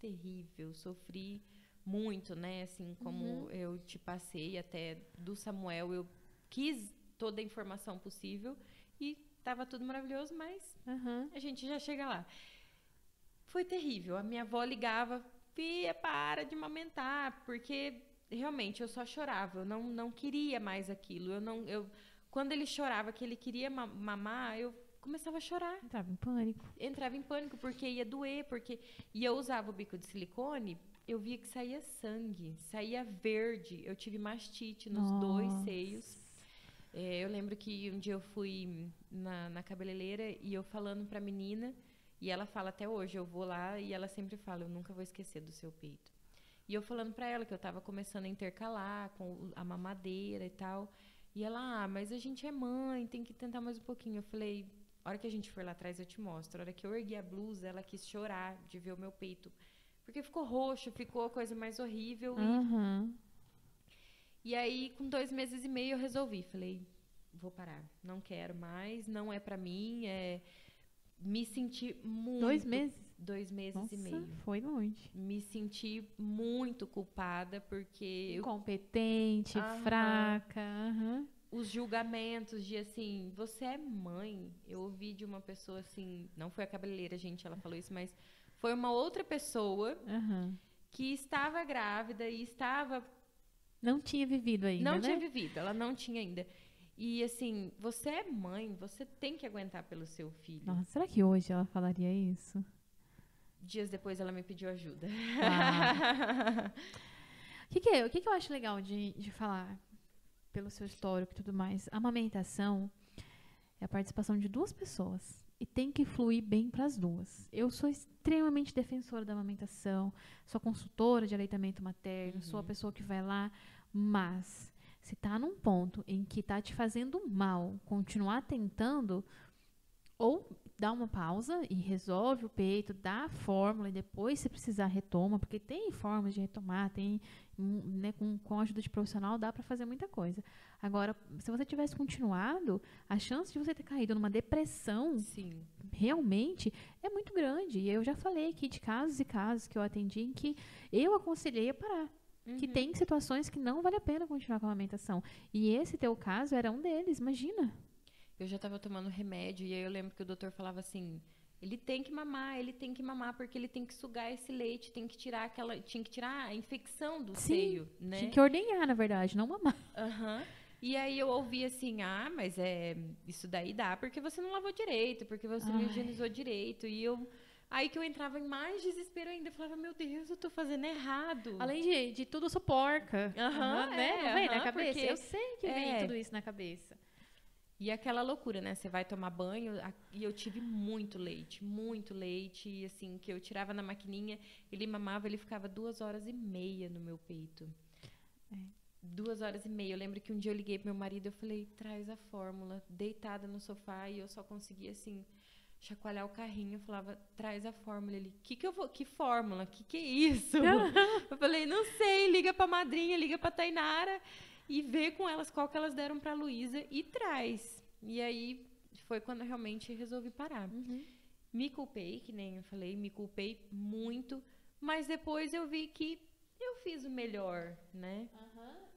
terrível. Sofri muito, né? Assim, como eu te passei até do Samuel, eu quis toda a informação possível e tava tudo maravilhoso, mas Aham. a gente já chega lá. Foi terrível. A minha avó ligava, Fia, para de amamentar, porque realmente eu só chorava. Eu não, não queria mais aquilo. Eu não, eu, quando ele chorava que ele queria ma- mamar, eu começava a chorar. Entrava em pânico. Entrava em pânico porque ia doer, porque e eu usava o bico de silicone eu via que saía sangue, saía verde. Eu tive mastite nos Nossa. dois seios. É, eu lembro que um dia eu fui na, na cabeleireira e eu falando pra menina, e ela fala até hoje, eu vou lá e ela sempre fala, eu nunca vou esquecer do seu peito. E eu falando pra ela que eu tava começando a intercalar com a mamadeira e tal. E ela, ah, mas a gente é mãe, tem que tentar mais um pouquinho. Eu falei, a hora que a gente for lá atrás eu te mostro. A hora que eu ergui a blusa, ela quis chorar de ver o meu peito. Porque ficou roxo, ficou a coisa mais horrível. e Aham. e aí, com dois meses e meio, eu resolvi. Falei, vou parar. Não quero mais, não é pra mim. É... Me senti muito. Dois meses? Dois meses Nossa, e meio. foi longe. Me senti muito culpada, porque eu- Incompetente, Aham. fraca. aham. os julgamentos de assim, você é mãe. Eu ouvi de uma pessoa assim, não foi a cabeleireira, gente, ela falou isso, mas foi uma outra pessoa aham. que estava grávida e estava Não tinha vivido ainda, não né? tinha vivido, ela não tinha ainda. E assim, você é mãe, você tem que aguentar pelo seu filho. Nossa, será que hoje ela falaria isso? Dias depois ela me pediu ajuda. O que, que, é- o que, que eu acho legal de, de falar pelo seu histórico e tudo mais? A amamentação é a participação de duas pessoas e tem que fluir bem para as duas. Eu sou extremamente defensora da amamentação, sou consultora de aleitamento materno, sou a Uhum. pessoa que vai lá, mas se tá num ponto em que tá te fazendo mal, continuar tentando, ou dá uma pausa e resolve o peito, dá a fórmula e depois, se precisar, retoma, porque tem formas de retomar, tem, né, com, com a ajuda de profissional, dá para fazer muita coisa. Agora, se você tivesse continuado, a chance de você ter caído numa depressão Sim. realmente é muito grande. E eu já falei aqui de casos e casos que eu atendi em que eu aconselhei a parar. Que Uhum. tem situações que não vale a pena continuar com a amamentação. E esse teu caso era um deles, imagina. Eu já estava tomando remédio e aí eu lembro que o doutor falava assim: ele tem que mamar, ele tem que mamar porque ele tem que sugar esse leite, tem que tirar aquela, tinha que tirar a infecção do Sim, seio, né? Tinha que ordenhar, na verdade, não mamar. Aham. E aí eu ouvi assim, ah, mas é isso daí dá porque você não lavou direito, porque você não Ai. higienizou direito. E eu aí que eu entrava em mais desespero ainda, eu falava, meu Deus, eu tô fazendo errado. Além de, de tudo, eu sou porca. Aham, né? é, não vem na aham, cabeça? porque- Eu sei que vem é. tudo isso na cabeça. E aquela loucura, né? Você vai tomar banho e eu tive muito leite, muito leite. E assim, que eu tirava na maquininha, ele mamava, ele ficava duas horas e meia no meu peito. É. Duas horas e meia. Eu lembro que um dia eu liguei pro meu marido eu falei, traz a fórmula, deitada no sofá, e eu só conseguia assim. Chacoalhar o carrinho, eu falava, traz a fórmula. Ele, que que eu vou, que fórmula? Que que é isso? eu falei, não sei, liga pra madrinha, liga pra Tainara e vê com elas qual que elas deram pra Luísa e traz. E aí foi quando eu realmente resolvi parar. Me culpei, que nem eu falei, me culpei muito, mas depois eu vi que eu fiz o melhor, né?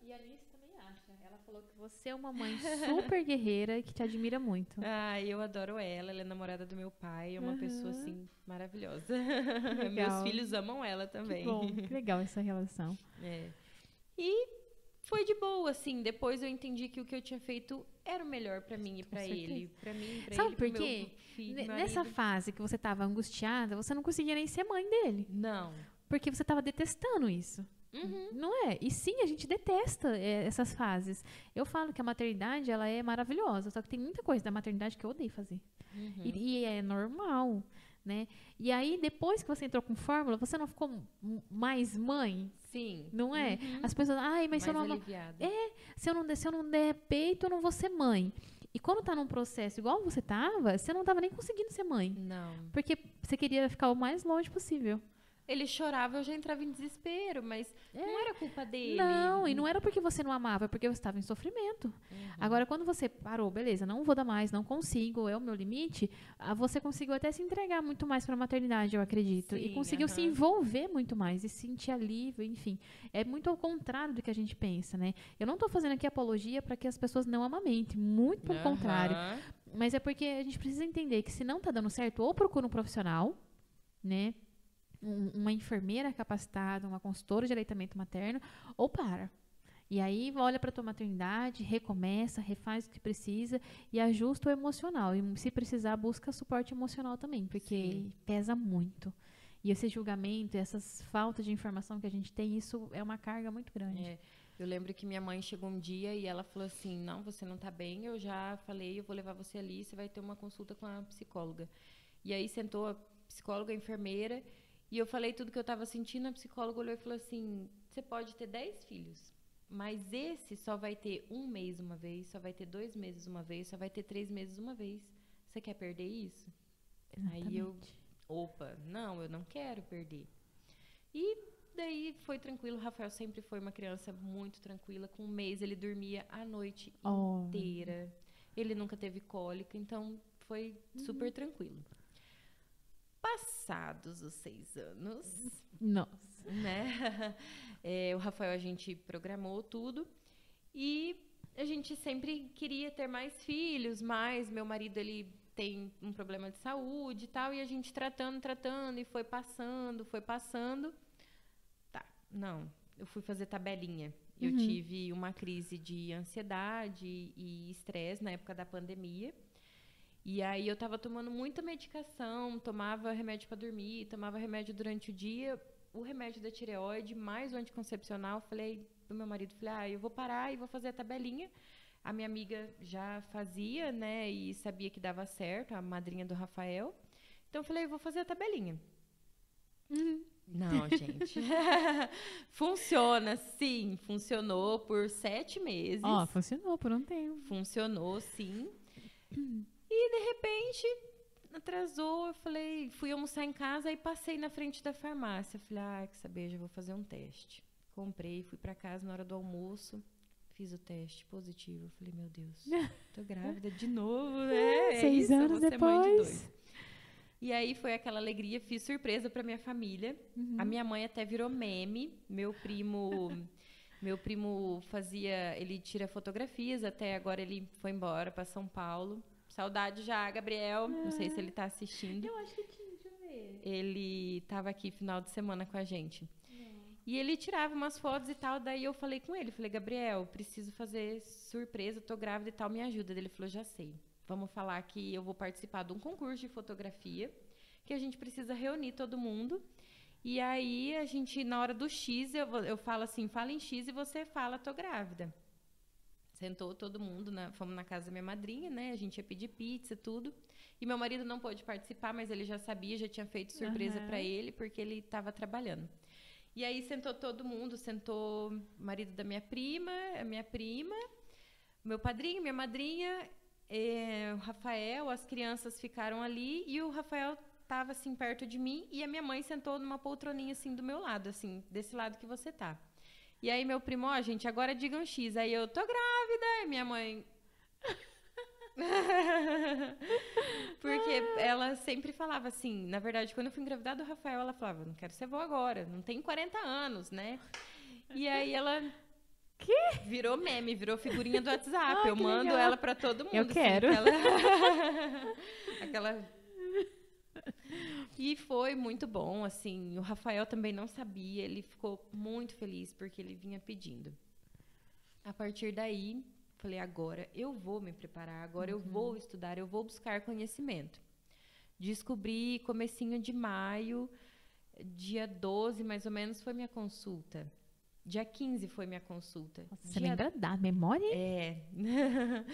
E a Alice também acha. Ela falou que você é uma mãe super guerreira e que te admira muito. Ah, eu adoro ela, ela é namorada do meu pai, é uma pessoa assim maravilhosa. Meus filhos amam ela Que também. bom, que legal essa relação. É. E foi de boa, assim. Depois eu entendi que o que eu tinha feito era o melhor pra mim e pra certeza. ele. Mim, pra Sabe ele, por quê? filho. Nessa fase que você estava angustiada, você não conseguia nem ser mãe dele. Não. Porque você estava detestando isso. Uhum. Não é? E sim, a gente detesta é, essas fases. Eu falo que a maternidade, ela é maravilhosa, só que tem muita coisa da maternidade que eu odeio fazer. Uhum. E, e é normal, né? E aí, depois que você entrou com fórmula, você não ficou mais mãe, Sim. não é? Uhum. As pessoas, ai, mas se eu, Mais não, aliviada. se, eu não se eu não der peito, eu não vou ser mãe. E quando tá num processo igual você tava, você não tava nem conseguindo ser mãe. Não. Porque você queria ficar o mais longe possível. Ele chorava, eu já entrava em desespero, mas não era culpa dele. Não, e não era porque você não amava, é porque você estava em sofrimento. Uhum. Agora, quando você parou, beleza, não vou dar mais, não consigo, é o meu limite, ah, você conseguiu até se entregar muito mais para a maternidade, eu acredito. e Sim, conseguiu se aham. envolver muito mais e sentir alívio, enfim. É muito ao contrário do que a gente pensa, né? Eu não estou fazendo aqui apologia para que as pessoas não amamentem, muito pelo contrário. Aham. Mas é porque a gente precisa entender que se não tá dando certo, ou procura um profissional, né? Um- uma enfermeira capacitada, uma consultora de aleitamento materno, ou para. E aí olha para tua maternidade, recomeça, refaz o que precisa e ajusta o emocional. E se precisar, busca suporte emocional também, porque Sim. pesa muito. E esse julgamento, essas faltas de informação que a gente tem, isso é uma carga muito grande. É. Eu lembro que minha mãe chegou um dia e ela falou assim: Não, você não tá bem. Eu já falei, eu vou levar você ali, você vai ter uma consulta com a psicóloga. E aí sentou a psicóloga, a enfermeira, e eu falei tudo que eu estava sentindo. A psicóloga olhou e falou assim: Você pode ter 10 filhos, mas esse só vai ter um mês uma vez, só vai ter dois meses uma vez, só vai ter três meses uma vez. Você quer perder isso? Exatamente. Aí eu, opa, não, eu não quero perder. E daí foi tranquilo. O Rafael sempre foi uma criança muito tranquila. Com um mês ele dormia a noite Oh. inteira. Ele nunca teve cólica, então foi super tranquilo. Passados os seis anos, Nossa. né? É, o Rafael a gente programou tudo e a gente sempre queria ter mais filhos, mais meu marido ele tem um problema de saúde e tal e a gente tratando, tratando e foi passando, foi passando. Tá, não, eu fui fazer tabelinha. Eu Uhum. tive uma crise de ansiedade e estresse na época da pandemia. E aí eu tava tomando muita medicação, tomava remédio para dormir, tomava remédio durante o dia, o remédio da tireoide mais o anticoncepcional. Falei pro meu marido, falei: "Ah, eu vou parar e vou fazer a tabelinha". A minha amiga já fazia, né, e sabia que dava certo, a madrinha do Rafael. Então eu falei: "Vou fazer a tabelinha". Não, gente. Funciona, sim. Funcionou por sete meses. Ó, funcionou por um tempo. Funcionou, sim. E de repente atrasou, eu falei, fui almoçar em casa e passei na frente da farmácia. Falei, ah, que saber, já vou fazer um teste. Comprei, fui pra casa na hora do almoço, fiz o teste positivo. Eu falei, meu Deus, tô grávida de novo, né? É Seis isso, anos de depois. E aí foi aquela alegria, fiz surpresa pra minha família. A minha mãe até virou meme. Meu primo, meu primo fazia, ele tira fotografias, até agora ele foi embora para São Paulo. Saudade já, Gabriel. Não sei se ele tá assistindo. Eu acho que tinha, deixa eu ver. Ele tava aqui final de semana com a gente. E ele tirava umas fotos e tal, daí eu falei com ele, falei, Gabriel, preciso fazer surpresa, tô grávida e tal, me ajuda. Ele falou, já sei. Vamos falar que eu vou participar de um concurso de fotografia, que a gente precisa reunir todo mundo. E aí a gente, na hora do X, eu, eu falo assim, fala em X e você fala, tô grávida. Sentou todo mundo, na- fomos na casa da minha madrinha, né? A gente ia pedir pizza, tudo. E meu marido não pôde participar, mas ele já sabia, já tinha feito surpresa Aham. pra ele, porque ele estava trabalhando. E aí sentou todo mundo, sentou o marido da minha prima, a minha prima, meu padrinho, minha madrinha, eh, o Rafael, as crianças ficaram ali e o Rafael estava assim perto de mim e a minha mãe sentou numa poltroninha assim do meu lado, assim, desse lado que você tá. E aí meu primo, ó, gente, agora digam X. Aí eu tô grávida, e minha mãe Porque ela sempre falava assim, na verdade, quando eu fui engravidar do Rafael, ela falava, não quero ser avó agora, não tem 40 anos, né? E aí ela virou meme, virou figurinha do WhatsApp. Ai, eu que mando legal. ela pra todo mundo. Eu assim, quero. aquela- aquela e foi muito bom, assim. O Rafael também não sabia, ele ficou muito feliz porque ele vinha pedindo. A partir daí, falei: agora eu vou me preparar, agora eu vou estudar, eu vou buscar conhecimento. Descobri comecinho de maio, dia 12 mais ou menos foi minha consulta. Dia 15 foi minha consulta. Nossa, você Dia lembra da memória? é.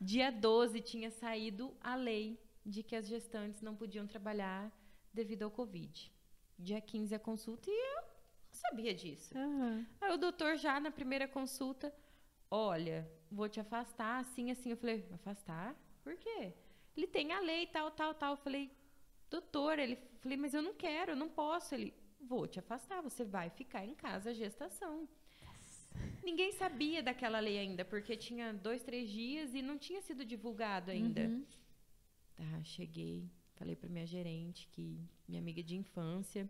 Dia 12 tinha saído a lei de que as gestantes não podiam trabalhar devido ao Covid. Dia 15 a consulta e eu não sabia disso. Aham. Aí o doutor já na primeira consulta, olha, vou te afastar, assim, assim. Eu falei, afastar? Por quê? Ele tem a lei, tal, tal, tal. Eu falei, doutor, ele falei, mas eu não quero, eu não posso. Ele, vou te afastar, você vai ficar em casa a gestação. Ninguém sabia daquela lei ainda, porque tinha dois, três dias e não tinha sido divulgado ainda. Uhum. Tá, cheguei, falei pra minha gerente, que minha amiga de infância.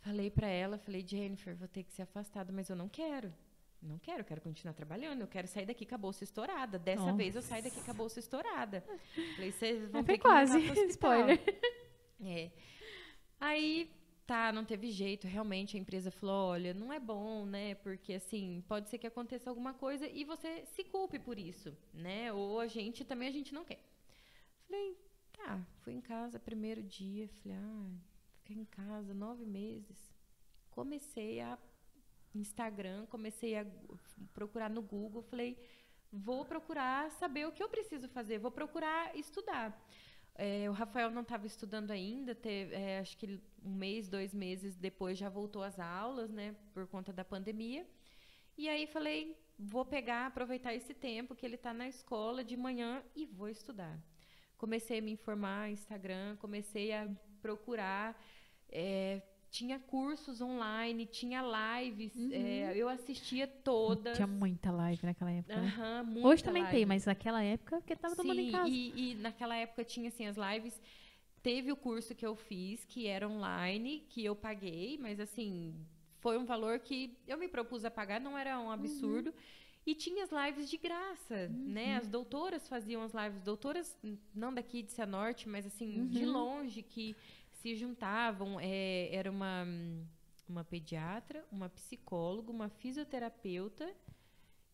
Falei pra ela, falei, Jennifer, vou ter que ser afastada, mas eu não quero. Não quero, eu quero continuar trabalhando, eu quero sair daqui com a bolsa estourada. Dessa Nossa. vez eu saio daqui com a bolsa estourada. Falei, vocês vão É, ter que quase. Spoiler. É. Aí, tá, não teve jeito. Realmente a empresa falou: olha, não é bom, né? Porque assim, pode ser que aconteça alguma coisa e você se culpe por isso, né? Ou a gente também a gente não quer. Falei, tá, fui em casa primeiro dia, falei, ah, ficar em casa nove meses. Comecei a Instagram, comecei a procurar no Google, falei, vou procurar saber o que eu preciso fazer, vou procurar estudar. É, o Rafael não estava estudando ainda, teve, é, acho que um mês, dois meses depois já voltou às aulas, né, por conta da pandemia. E aí falei, vou pegar, aproveitar esse tempo que ele está na escola de manhã e vou estudar. Comecei a me informar no Instagram, comecei a procurar, é, tinha cursos online, tinha lives, uhum. é, eu assistia todas. Tinha muita live naquela época. Uhum, né? Hoje também live. tem, mas naquela época, porque tava todo mundo em casa. E, e naquela época tinha assim as lives. Teve o curso que eu fiz, que era online, que eu paguei, mas assim, foi um valor que eu me propus a pagar, não era um absurdo. Uhum. E tinha as lives de graça, uhum. né? As doutoras faziam as lives, doutoras não daqui de Cianorte, mas assim, de uhum. longe, que se juntavam, é, era uma, uma pediatra, uma psicóloga, uma fisioterapeuta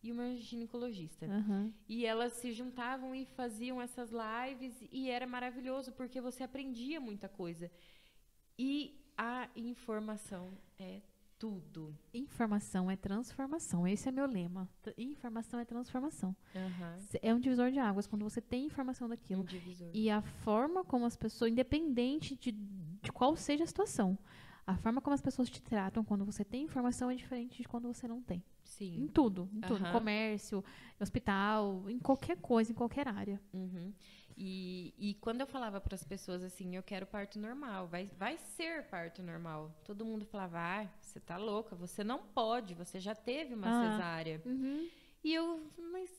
e uma ginecologista. Uhum. E elas se juntavam e faziam essas lives e era maravilhoso porque você aprendia muita coisa. E a informação é tudo. Informação é transformação. Esse é meu lema. Informação é transformação. Uhum. É um divisor de águas quando você tem informação daquilo. Um e a forma como as pessoas, independente de, de qual seja a situação, a forma como as pessoas te tratam quando você tem informação é diferente de quando você não tem. Sim. Em tudo. Em tudo. Uhum. Comércio, hospital, em qualquer coisa, em qualquer área. Uhum. E, e quando eu falava para as pessoas assim, eu quero parto normal, vai, vai ser parto normal. Todo mundo falava, ah, você tá louca, você não pode, você já teve uma ah, cesárea. Uhum. E eu, mas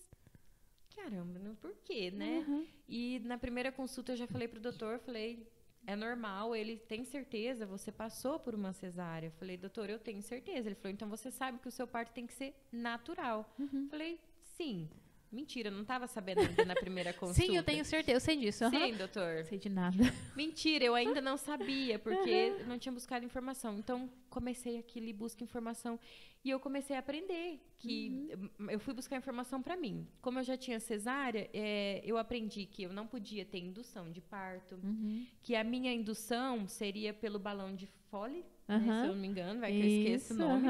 caramba, não, por quê, né? Uhum. E na primeira consulta eu já falei pro doutor, falei, é normal, ele tem certeza, você passou por uma cesárea. Eu falei, doutor, eu tenho certeza. Ele falou, então você sabe que o seu parto tem que ser natural. Uhum. Falei, sim. Mentira, não estava sabendo ainda na primeira consulta. Sim, eu tenho certeza, eu sei disso. Uhum. Sim, doutor. Sei de nada. Mentira, eu ainda não sabia, porque uhum. não tinha buscado informação. Então, comecei aquilo e busco informação. E eu comecei a aprender que uhum. eu fui buscar informação para mim. Como eu já tinha cesárea, é, eu aprendi que eu não podia ter indução de parto, uhum. que a minha indução seria pelo balão de fole, né, se eu não me engano, vai que eu esqueço o nome.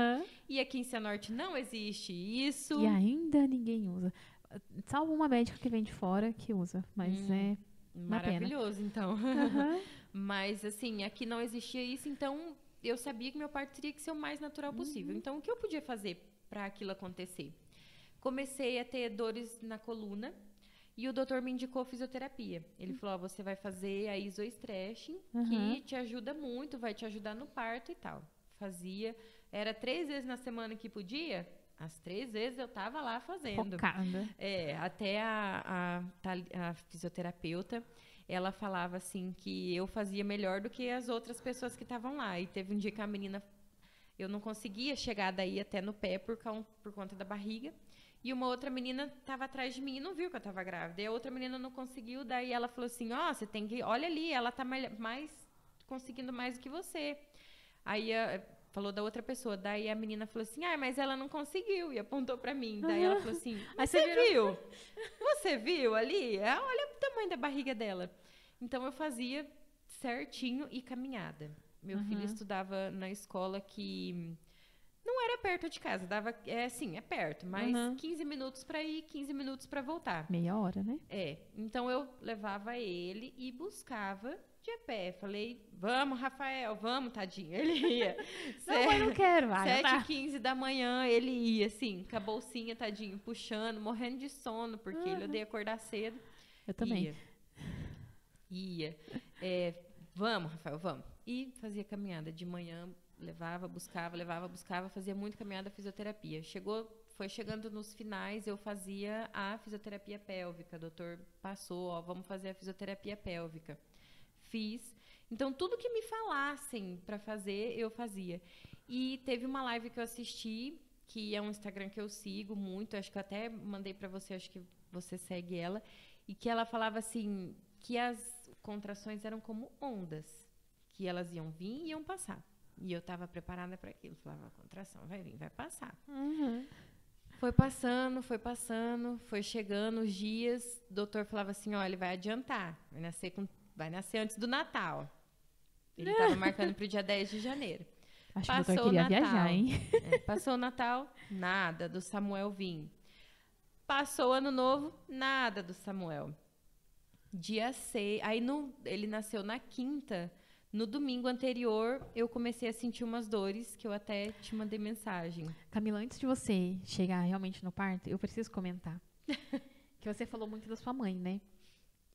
E aqui em Cianorte não existe isso. E ainda ninguém usa. Salvo uma médica que vem de fora que usa, mas hum, é maravilhoso, então. Uhum. mas assim, aqui não existia isso, então eu sabia que meu parto teria que ser o mais natural possível. Uhum. Então, o que eu podia fazer para aquilo acontecer? Comecei a ter dores na coluna e o doutor me indicou fisioterapia. Ele uhum. falou: oh, você vai fazer a isostressing, uhum. que te ajuda muito, vai te ajudar no parto e tal. Fazia, era três vezes na semana que podia, as três vezes eu estava lá fazendo. Focada. É, até a, a, a, fisioterapeuta, ela falava assim que eu fazia melhor do que as outras pessoas que estavam lá. E teve um dia que a menina, eu não conseguia chegar daí até no pé por, por conta da barriga. E uma outra menina estava atrás de mim e não viu que eu estava grávida. E a outra menina não conseguiu, daí ela falou assim: "Ó, oh, você tem que, olha ali, ela está mais, conseguindo mais do que você". Aí a, falou da outra pessoa. Daí a menina falou assim: ah, mas ela não conseguiu. E apontou para mim. Daí ela falou assim: você viu? Você viu ali? Ah, olha o tamanho da barriga dela. Então eu fazia certinho e caminhada. Meu uhum. filho estudava na escola que não era perto de casa, dava, é sim, é perto, mas uhum. 15 minutos para ir, 15 minutos para voltar. Meia hora, né? É. Então eu levava ele e buscava de pé. Falei, vamos, Rafael, vamos, tadinho. Ele ia. não, eu não quero, vai. 7 h 15 da manhã, ele ia, assim, com a bolsinha, tadinho, puxando, morrendo de sono, porque uhum. ele odeia acordar cedo. Eu também. Ia. ia. É, vamos, Rafael, vamos. E fazia caminhada de manhã, levava, buscava, levava, buscava, fazia muito caminhada fisioterapia. Chegou, foi chegando nos finais, eu fazia a fisioterapia pélvica. O doutor passou, ó, vamos fazer a fisioterapia pélvica fiz. Então, tudo que me falassem para fazer, eu fazia. E teve uma live que eu assisti, que é um Instagram que eu sigo muito, acho que eu até mandei para você, acho que você segue ela, e que ela falava assim, que as contrações eram como ondas, que elas iam vir e iam passar. E eu estava preparada para aquilo. Falava, contração vai vir, vai passar. Uhum. Foi passando, foi passando, foi chegando os dias. O doutor falava assim: olha, ele vai adiantar, vai nascer com vai nascer antes do Natal. Ele tava marcando pro dia 10 de janeiro. Acho que o Passou o queria Natal. viajar, hein? É, passou o Natal, nada do Samuel vir. Passou o Ano Novo, nada do Samuel. Dia 6. Aí no, ele nasceu na quinta. No domingo anterior, eu comecei a sentir umas dores que eu até te mandei mensagem. Camila, antes de você chegar realmente no parto, eu preciso comentar. que você falou muito da sua mãe, né?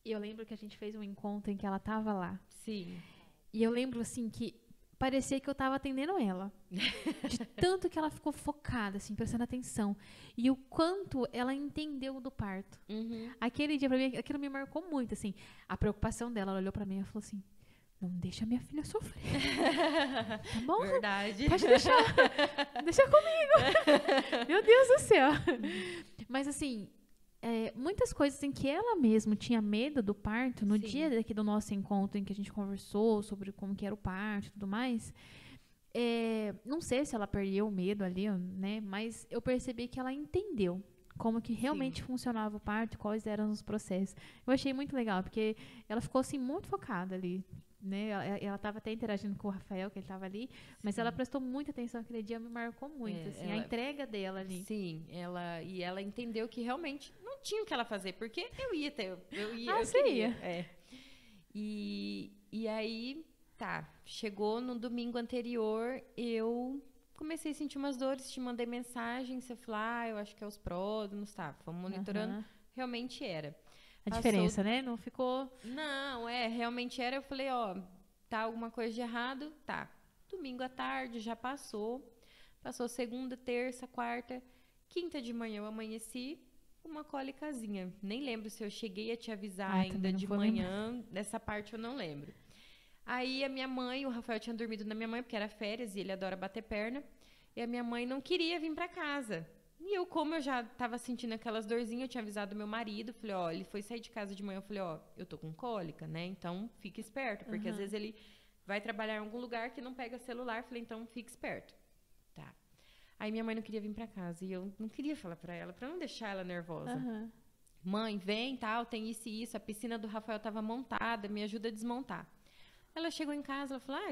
E eu lembro que a gente fez um encontro em que ela tava lá. Sim. E eu lembro, assim, que parecia que eu tava atendendo ela. De tanto que ela ficou focada, assim, prestando atenção. E o quanto ela entendeu do parto. Uhum. Aquele dia, pra mim, aquilo me marcou muito, assim. A preocupação dela, ela olhou pra mim e falou assim, não deixa minha filha sofrer. tá bom? Verdade. Pode deixar. Deixa comigo. Meu Deus do céu. Mas assim, é, muitas coisas em que ela mesma tinha medo do parto, no Sim. dia daqui do nosso encontro em que a gente conversou sobre como que era o parto e tudo mais, é, não sei se ela perdeu o medo ali, né? Mas eu percebi que ela entendeu como que realmente funcionava o parto, quais eram os processos. Eu achei muito legal, porque ela ficou assim muito focada ali. Né? Ela- estava até interagindo com o Rafael, que ele estava ali, mas ela prestou muita atenção aquele dia, me marcou muito, É, assim, a ela- entrega dela ali. Sim, ela e ela entendeu que realmente não tinha o que ela fazer, porque eu ia ter, eu ia, Ah, eu você queria. ia. É. E, e aí, tá, chegou no domingo anterior, eu comecei a sentir umas dores, te mandei mensagem, você falou, ah, eu acho que é os pródromos, tá, fomos monitorando, realmente era. A Passou- diferença, né? Não ficou. Não, é, realmente era. Eu falei, ó, tá alguma coisa de errado? Tá. Domingo à tarde já passou. Passou segunda, terça, quarta, quinta de manhã eu amanheci uma cólicazinha. Nem lembro se eu cheguei a te avisar Ah, ainda de manhã. Dessa parte eu não lembro. Aí a minha mãe, o Rafael tinha dormido na minha mãe porque era férias e ele adora bater perna. E a minha mãe não queria vir para casa. E eu, como eu já tava sentindo aquelas dorzinhas, eu tinha avisado meu marido, falei, ó, ele foi sair de casa de manhã, eu falei, ó, eu tô com cólica, né? Então, fique esperto, porque às Aham. vezes ele vai trabalhar em algum lugar que não pega celular, falei, então fique esperto. Tá. Aí minha mãe não queria vir para casa e eu não queria falar para ela, para não deixar ela nervosa. Aham. Mãe, vem, tal, tem isso e isso, a piscina do Rafael tava montada, me ajuda a desmontar. Ela chegou em casa, ela falou: "Ah,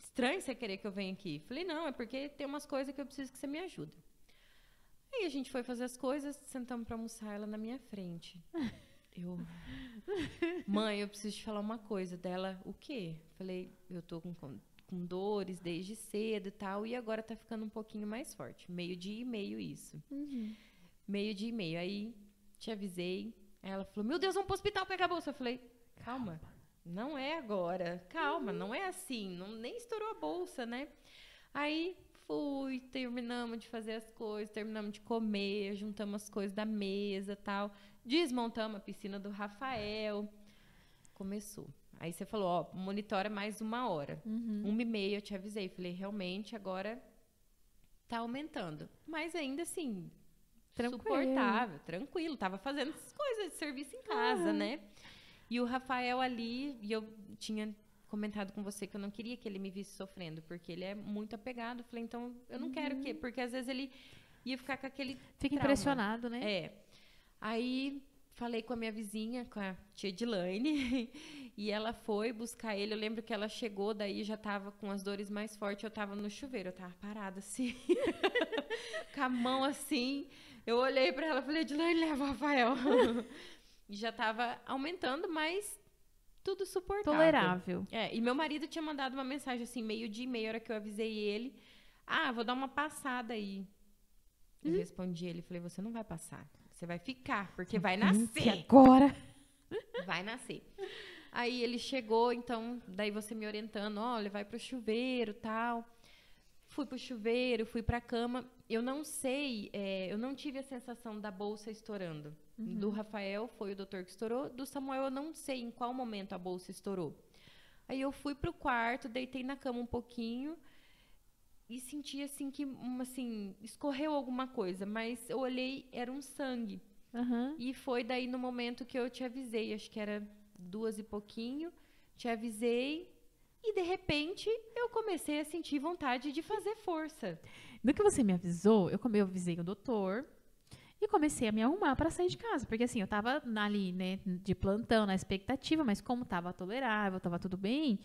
estranho você querer que eu venha aqui". Falei: "Não, é porque tem umas coisas que eu preciso que você me ajude". Aí a gente foi fazer as coisas, sentamos para almoçar ela na minha frente. Eu Mãe, eu preciso te falar uma coisa dela. O quê? Falei: "Eu tô com, com dores desde cedo e tal, e agora tá ficando um pouquinho mais forte. Meio dia e meio isso. Uhum. Meio dia e meio. Aí te avisei. Aí ela falou: Meu Deus, vamos pro hospital pegar a bolsa. Eu falei: Calma, não é agora. Calma, não é assim. Não, nem estourou a bolsa, né? Aí fui, terminamos de fazer as coisas, terminamos de comer, juntamos as coisas da mesa tal. Desmontamos a piscina do Rafael. Começou. Aí você falou: Ó, monitora mais uma hora. Uhum. Uma e meia eu te avisei. Falei: Realmente agora tá aumentando. Mas ainda assim, Tranquilo. suportável, tranquilo. Tava fazendo essas coisas de serviço em casa, Aham. né? E o Rafael ali, e eu tinha comentado com você que eu não queria que ele me visse sofrendo, porque ele é muito apegado. Falei, então, eu não quero que... Porque às vezes ele ia ficar com aquele Fica trauma. impressionado, né? É. Aí falei com a minha vizinha, com a tia Edilane, e ela foi buscar ele. Eu lembro que ela chegou, daí já tava com as dores mais fortes, eu tava no chuveiro, eu tava parada assim, com a mão assim. Eu olhei para ela e falei, Edilane, leva o Rafael. e já tava aumentando, mas tudo suportável. Tolerável. É, e meu marido tinha mandado uma mensagem assim, meio dia e meia, hora que eu avisei ele. Ah, vou dar uma passada aí. Eu respondi ele, falei, você não vai passar. Você vai ficar, porque vai Gente, nascer. agora. Vai nascer. Aí ele chegou, então, daí você me orientando, olha, vai pro chuveiro, tal. Fui pro chuveiro, fui pra cama. Eu não sei, é, eu não tive a sensação da bolsa estourando. Do Rafael foi o doutor que estourou, do Samuel eu não sei em qual momento a bolsa estourou. Aí eu fui pro quarto, deitei na cama um pouquinho e senti assim que, uma, assim, escorreu alguma coisa, mas eu olhei, era um sangue. Aham. E foi daí no momento que eu te avisei, acho que era duas e pouquinho, te avisei e de repente eu comecei a sentir vontade de fazer força. No que você me avisou, eu, eu avisei o doutor e comecei a me arrumar para sair de casa. Porque assim, eu tava ali, né, de plantão, na expectativa, mas como tava tolerável, tava tudo bem,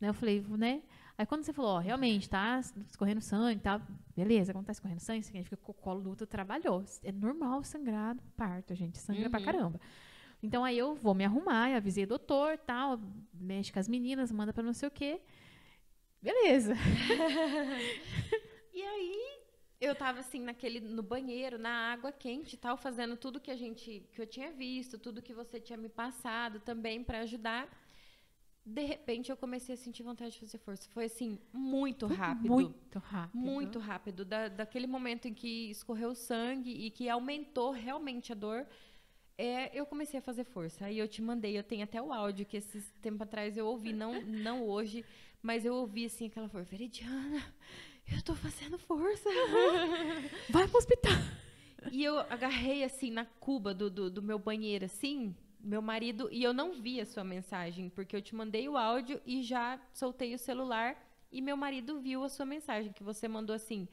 Né? Eu falei, né? Aí quando você falou, ó, realmente, tá escorrendo sangue, tá, beleza, quando tá escorrendo sangue, significa que o colo do útero trabalhou. É normal sangrar parto, gente, sangra uhum. pra caramba. Então aí eu vou me arrumar, eu avisei o doutor, tal, mexe com as meninas, manda pra não sei o quê. Beleza. e aí eu tava assim naquele no banheiro, na água quente, tal, fazendo tudo que a gente que eu tinha visto, tudo que você tinha me passado também para ajudar de repente eu comecei a sentir vontade de fazer força. Foi assim, muito rápido. Muito rápido. Muito rápido. Da, daquele momento em que escorreu sangue e que aumentou realmente a dor, é, eu comecei a fazer força. Aí eu te mandei, eu tenho até o áudio que esses tempo atrás eu ouvi, não, não hoje, mas eu ouvi assim aquela força. Veridiana, eu tô fazendo força. Vai pro hospital. E eu agarrei assim na cuba do, do, do meu banheiro, assim, meu marido e eu não vi a sua mensagem porque eu te mandei o áudio e já soltei o celular e meu marido viu a sua mensagem que você mandou assim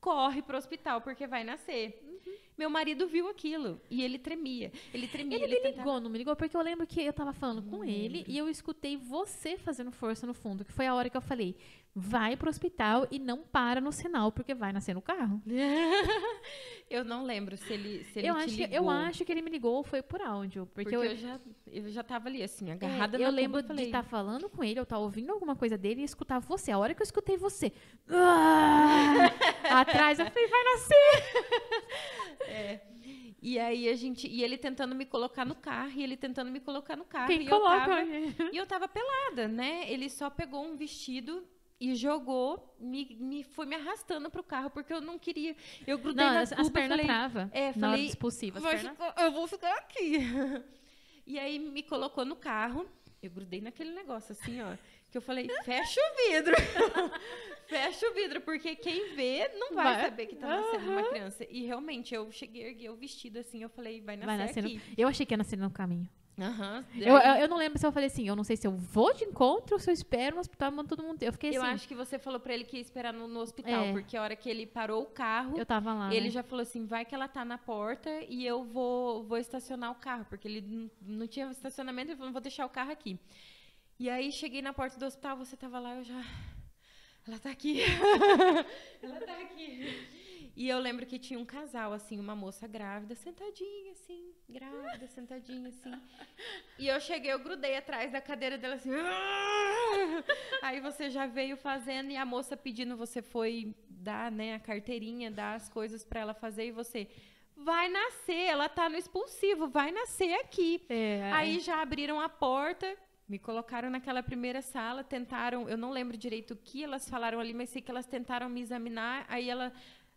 corre pro hospital porque vai nascer uhum. meu marido viu aquilo e ele tremia ele tremia ele, ele me tentava... ligou não me ligou porque eu lembro que eu tava falando com ele e eu escutei você fazendo força no fundo que foi a hora que eu falei vai pro hospital e não para no sinal, porque vai nascer no carro. eu não lembro se ele, se ele eu acho, ligou. Eu acho que ele me ligou, foi por áudio. Porque, porque eu, eu, já, eu já tava ali, assim, agarrada é, na Eu lembro de estar tá falando com ele, eu estar tá ouvindo alguma coisa dele e escutar você. A hora que eu escutei você, ah, atrás, eu falei, vai nascer! é. E aí a gente. E ele tentando me colocar no carro, e ele tentando me colocar no carro. Quem e coloca? Eu tava, e eu tava pelada, né? Ele só pegou um vestido e jogou, me, me foi me arrastando pro carro, porque eu não queria. Eu grudei não, as, as pernas trava. É, na falei, expulsiva, eu vou ficar aqui. e aí me colocou no carro, eu grudei naquele negócio assim, ó, que eu falei, fecha o vidro. fecha o vidro, porque quem vê não vai, vai. saber que tá nascendo uhum. uma criança. E realmente, eu cheguei, erguei o vestido assim, eu falei, vai nascer, vai nascer aqui. No... Eu achei que ia nascer no caminho. Uhum. Eu, eu, eu, não lembro se eu falei assim, eu não sei se eu vou de encontro ou se eu espero no hospital, mando todo mundo. Eu fiquei assim. Eu acho que você falou pra ele que ia esperar no, no hospital, é. porque a hora que ele parou o carro. Eu tava lá. Ele né? já falou assim: vai que ela tá na porta e eu vou, vou estacionar o carro, porque ele não, não tinha estacionamento, ele falou: vou deixar o carro aqui. E aí cheguei na porta do hospital, você tava lá, eu já. Ela tá aqui. ela tá aqui. E eu lembro que tinha um casal, assim, uma moça grávida, sentadinha, assim, grávida, sentadinha, assim. E eu cheguei, eu grudei atrás da cadeira dela, assim. Aí você já veio fazendo e a moça pedindo, você foi dar, né, a carteirinha, dar as coisas para ela fazer e você vai nascer, ela tá no expulsivo, vai nascer aqui. É, Aí já abriram a porta, me colocaram naquela primeira sala, tentaram, eu não lembro direito o que elas falaram ali, mas sei que elas tentaram me examinar, aí ela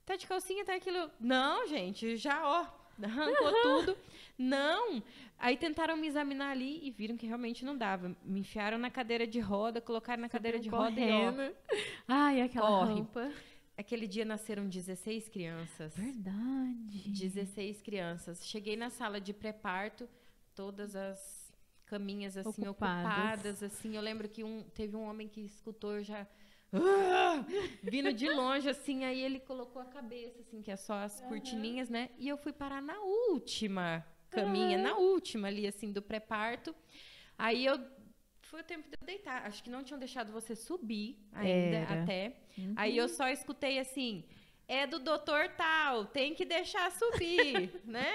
Tá de calcinha, tá aquilo. Não, gente, já, ó, arrancou tudo. Não. Aí tentaram me examinar ali e viram que realmente não dava. Me enfiaram na cadeira de roda, colocaram na Você cadeira de roda correndo. e ó. Ai, aquela corre. roupa. Aquele dia nasceram 16 crianças. Verdade. 16 crianças. Cheguei na sala de pré-parto, todas as caminhas assim ocupadas. ocupadas. assim. Eu lembro que um, teve um homem que escutou já ah! vindo de longe, assim, aí ele colocou a cabeça, assim, que é só as cortininhas, né? E eu fui parar na última caminha, uhum. na última ali, assim, do pré-parto. Aí eu foi o tempo de eu deitar. Acho que não tinham deixado você subir ainda Era. até. Uhum. Aí eu só escutei assim: é do doutor tal, tem que deixar subir, né?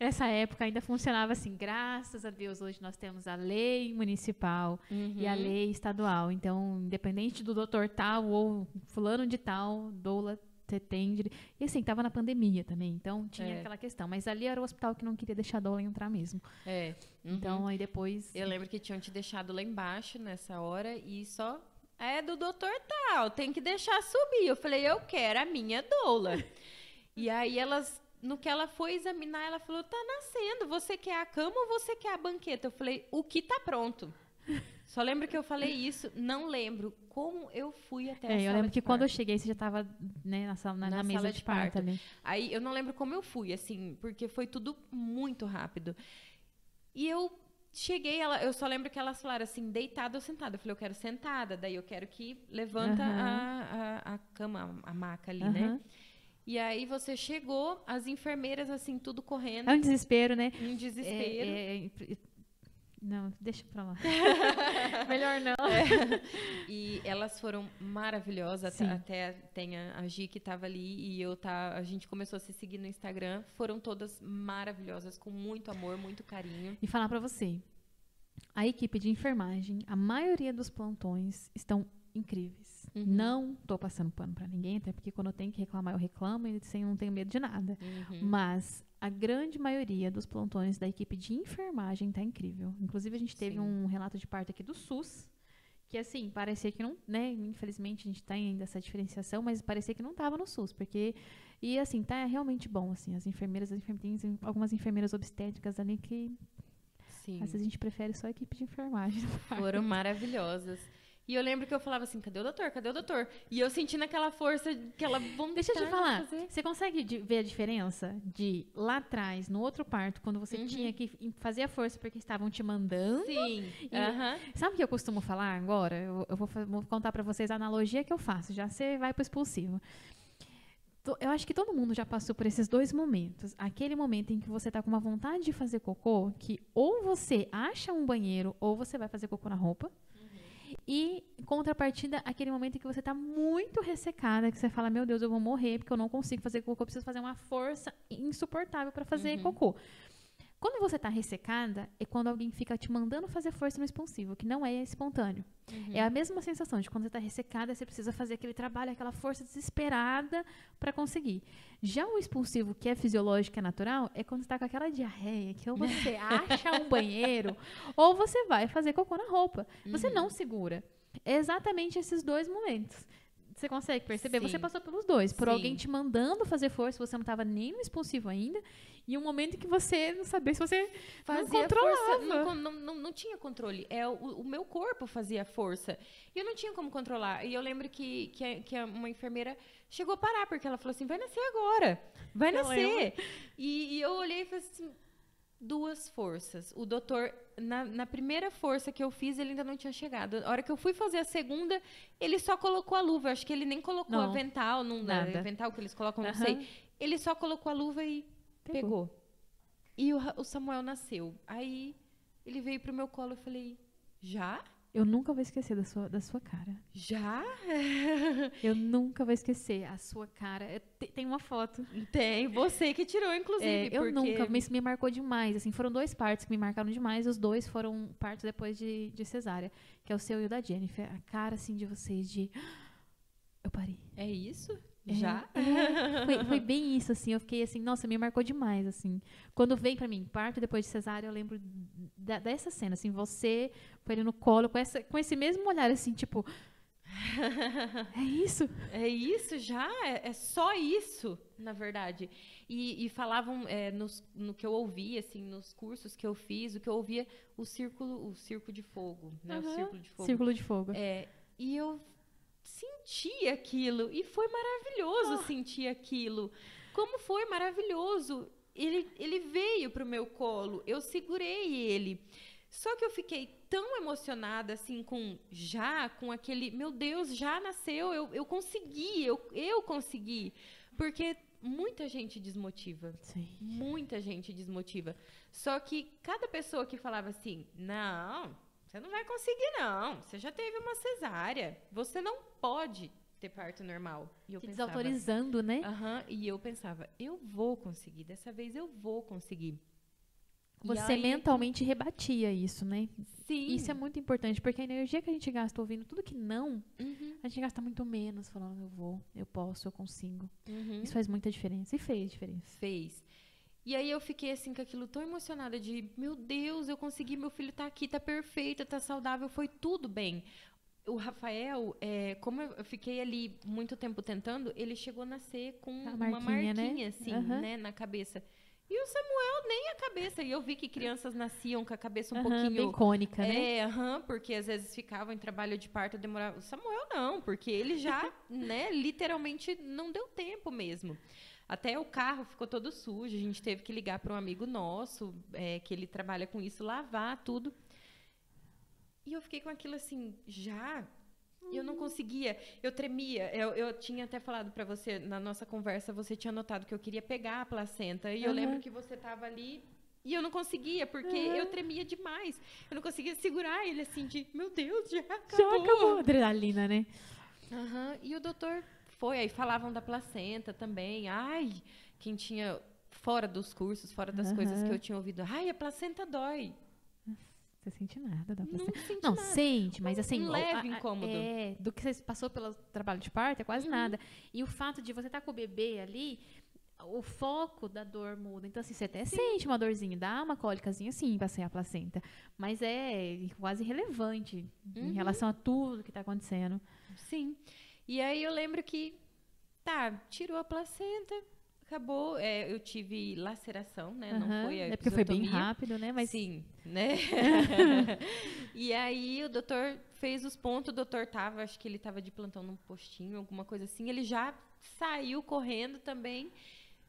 Essa época ainda funcionava assim, graças a Deus, hoje nós temos a lei municipal uhum. e a uhum. lei estadual. Então, independente do doutor tal ou fulano de tal, doula setembro. E assim, tava na pandemia também, então tinha é. aquela questão. Mas ali era o hospital que não queria deixar a doula entrar mesmo. É. Uhum. Então, aí depois. Eu lembro que tinham te deixado lá embaixo nessa hora e só é do doutor tal, tem que deixar subir. Eu falei, eu quero a minha doula. e aí elas, no que ela foi examinar, ela falou, tá nascendo, você quer a cama ou você quer a banqueta? Eu falei, o que tá pronto? Só lembro que eu falei isso, não lembro como eu fui até é, a sala Eu lembro que parto. quando eu cheguei, você já estava né, na, sala, na, na, na mesa de, de parto. parto. Aí eu não lembro como eu fui, assim, porque foi tudo muito rápido. E eu Cheguei, ela, eu só lembro que elas falaram assim, deitada ou sentada. Eu falei, eu quero sentada, daí eu quero que levanta uhum. a, a, a, cama, a maca ali, uhum. né? E aí você chegou, as enfermeiras, assim, tudo correndo. É um desespero, né? Um desespero. É, é, é Não, deixa pra lá. Melhor não. É. E elas foram maravilhosas. Sim. Até tem a, a Gi que tava ali e eu tá. A gente começou a se seguir no Instagram. Foram todas maravilhosas, com muito amor, muito carinho. E falar pra você, a equipe de enfermagem, a maioria dos plantões estão incríveis. Uhum. Não tô passando pano pra ninguém, até porque quando eu tenho que reclamar, eu reclamo e sem não tenho medo de nada. Uhum. Mas a grande maioria dos plantões da equipe de enfermagem tá incrível. Inclusive, a gente teve Sim. um relato de parto aqui do SUS, que assim, parecia que não, né? Infelizmente, a gente tem ainda essa diferenciação, mas parecia que não tava no SUS, porque. E assim, tá realmente bom, assim. As enfermeiras, as enfer- tem algumas enfermeiras obstétricas ali que Sim. às vezes a gente prefere só a equipe de enfermagem. Foram maravilhosas. E eu lembro que eu falava assim, cadê o doutor? Cadê o doutor? E eu sentindo aquela força, aquela vontade Deixa eu te falar, você consegue ver a diferença de lá atrás, no outro parto, quando você Uhum. tinha que fazer a força porque estavam te mandando? Sim. E- Aham. Sabe o que eu costumo falar agora? Eu, eu vou, vou contar pra vocês a analogia que eu faço. Já você vai pro expulsivo. Eu acho que todo mundo já passou por esses dois momentos. Aquele momento em que você tá com uma vontade de fazer cocô, que ou você acha um banheiro ou você vai fazer cocô na roupa. E, contrapartida, aquele momento em que você tá muito ressecada, que você fala, meu Deus, eu vou morrer porque eu não consigo fazer cocô, eu preciso fazer uma força insuportável para fazer Uhum. cocô. Quando você tá ressecada, é quando alguém fica te mandando fazer força no expansivo, que não é espontâneo. Uhum. É a mesma sensação de quando você tá ressecada, você precisa fazer aquele trabalho, aquela força desesperada para conseguir. Já o expulsivo, que é fisiológico, que é natural, é quando você tá com aquela diarreia, que ou você acha um banheiro, ou você vai fazer cocô na roupa. Você Uhum. não segura. É exatamente esses dois momentos. Você consegue perceber? Você Sim. passou pelos dois. Por Sim. alguém te mandando fazer força, você não estava nem no expulsivo ainda. E um momento em que você não sabia se você fazia controlava. força, não, não, não, não tinha controle. É o, o meu corpo fazia força. E eu não tinha como controlar. E eu lembro que, que, a- que a- uma enfermeira chegou a parar, porque ela falou assim: vai nascer agora. Vai Eu nascer. E, e eu olhei e falei assim. Duas forças. O doutor, na, na primeira força que eu fiz, ele ainda não tinha chegado. A hora que eu fui fazer a segunda, ele só colocou a luva. Acho que ele nem colocou Não. avental, não, Nada. avental que eles colocam, não Aham. sei. Ele só colocou a luva e Pegou. pegou. E o, o Samuel nasceu. Aí ele veio pro meu colo e falei: Já? Eu nunca vou esquecer da sua, da sua cara. Já? Eu nunca vou esquecer a sua cara. Eu te- Tem uma foto. Tem, você que tirou, inclusive. É, eu porque... nunca, mas me marcou demais. Assim, foram dois partos que me marcaram demais. Os dois foram partos depois de, de cesárea, que é o seu e o da Jennifer. A cara assim de vocês de eu parei. É isso? É, Já? é. foi, foi bem isso, assim. Eu fiquei assim, nossa, me marcou demais, assim. Quando veio pra mim, parto depois de cesárea, eu lembro da- dessa cena, assim, você com ele no colo, com, essa, com esse mesmo olhar, assim, tipo. É isso? É isso já? É, é só isso, na verdade. E, e falavam é, nos- no que eu ouvi, assim, nos cursos que eu fiz, o que eu ouvia, o círculo, o círculo de fogo, né? O Aham. círculo de fogo. Círculo de fogo. É, e eu senti aquilo. E foi maravilhoso sentir aquilo. Como foi maravilhoso. Ele, ele veio pro meu colo. Eu segurei ele. Só que eu fiquei tão emocionada, assim, com já, com aquele. Meu Deus, já nasceu. Eu, eu consegui. Eu, eu consegui. Porque muita gente desmotiva. Sim. Muita gente desmotiva. Só que cada pessoa que falava assim, não, você não vai conseguir, não. Você já teve uma cesárea. Você não pode ter parto normal. E eu Te pensava, desautorizando, né? Aham, e eu pensava, eu vou conseguir. Dessa vez eu vou conseguir. Você aí- mentalmente rebatia isso, né? Sim. Isso é muito importante, porque a energia que a gente gasta ouvindo tudo que não, Uhum, a gente gasta muito menos falando eu vou, eu posso, eu consigo. uhum. Isso faz muita diferença. E fez diferença. fez. E aí eu fiquei assim com aquilo tão emocionada de, meu Deus, eu consegui, meu filho tá aqui, tá perfeito, tá saudável, foi tudo bem. O Rafael, é, como eu fiquei ali muito tempo tentando, ele chegou a nascer com A uma marquinha, né? marquinha, assim, Aham. né, na cabeça. E o Samuel nem a cabeça. E eu vi que crianças nasciam com a cabeça um Aham, pouquinho bem cônica, né? é, aham, porque às vezes ficavam em trabalho de parto, demorava. O Samuel não, porque ele já, né, literalmente não deu tempo mesmo. Até o carro ficou todo sujo, a gente teve que ligar para um amigo nosso, é, que ele trabalha com isso, lavar tudo. E eu fiquei com aquilo assim, já? Eu não conseguia, eu tremia. Eu, eu tinha até falado para você, na nossa conversa, você tinha notado que eu queria pegar a placenta. E eu Aham. lembro que você estava ali E eu não conseguia, porque eu tremia demais. Eu não conseguia segurar ele assim, de meu Deus, já acabou. Já acabou. Adrenalina, né? Aham, E o doutor foi, aí falavam da placenta também. Ai, quem tinha fora dos cursos, fora das coisas que eu tinha ouvido. Ai, a placenta dói. Você sente nada da Não placenta. senti Não, nada. sente, mas assim. Um leve incômodo. É, do que você passou pelo trabalho de parto é quase Uhum. nada. E o fato de você estar com o bebê ali, o foco da dor muda. Então, assim, você até sente uma dorzinha, dá uma cólicazinha sim pra sair a placenta. Mas é quase irrelevante em Uhum. relação a tudo que tá acontecendo. Sim. E aí eu lembro que, tá, tirou a placenta, acabou. é, eu tive laceração, né? Não Aham. foi a é porque foi bem rápido, né? Mas Sim, né? e aí o doutor fez os pontos, o doutor tava, acho que ele tava de plantão num postinho, alguma coisa assim, ele já saiu correndo também.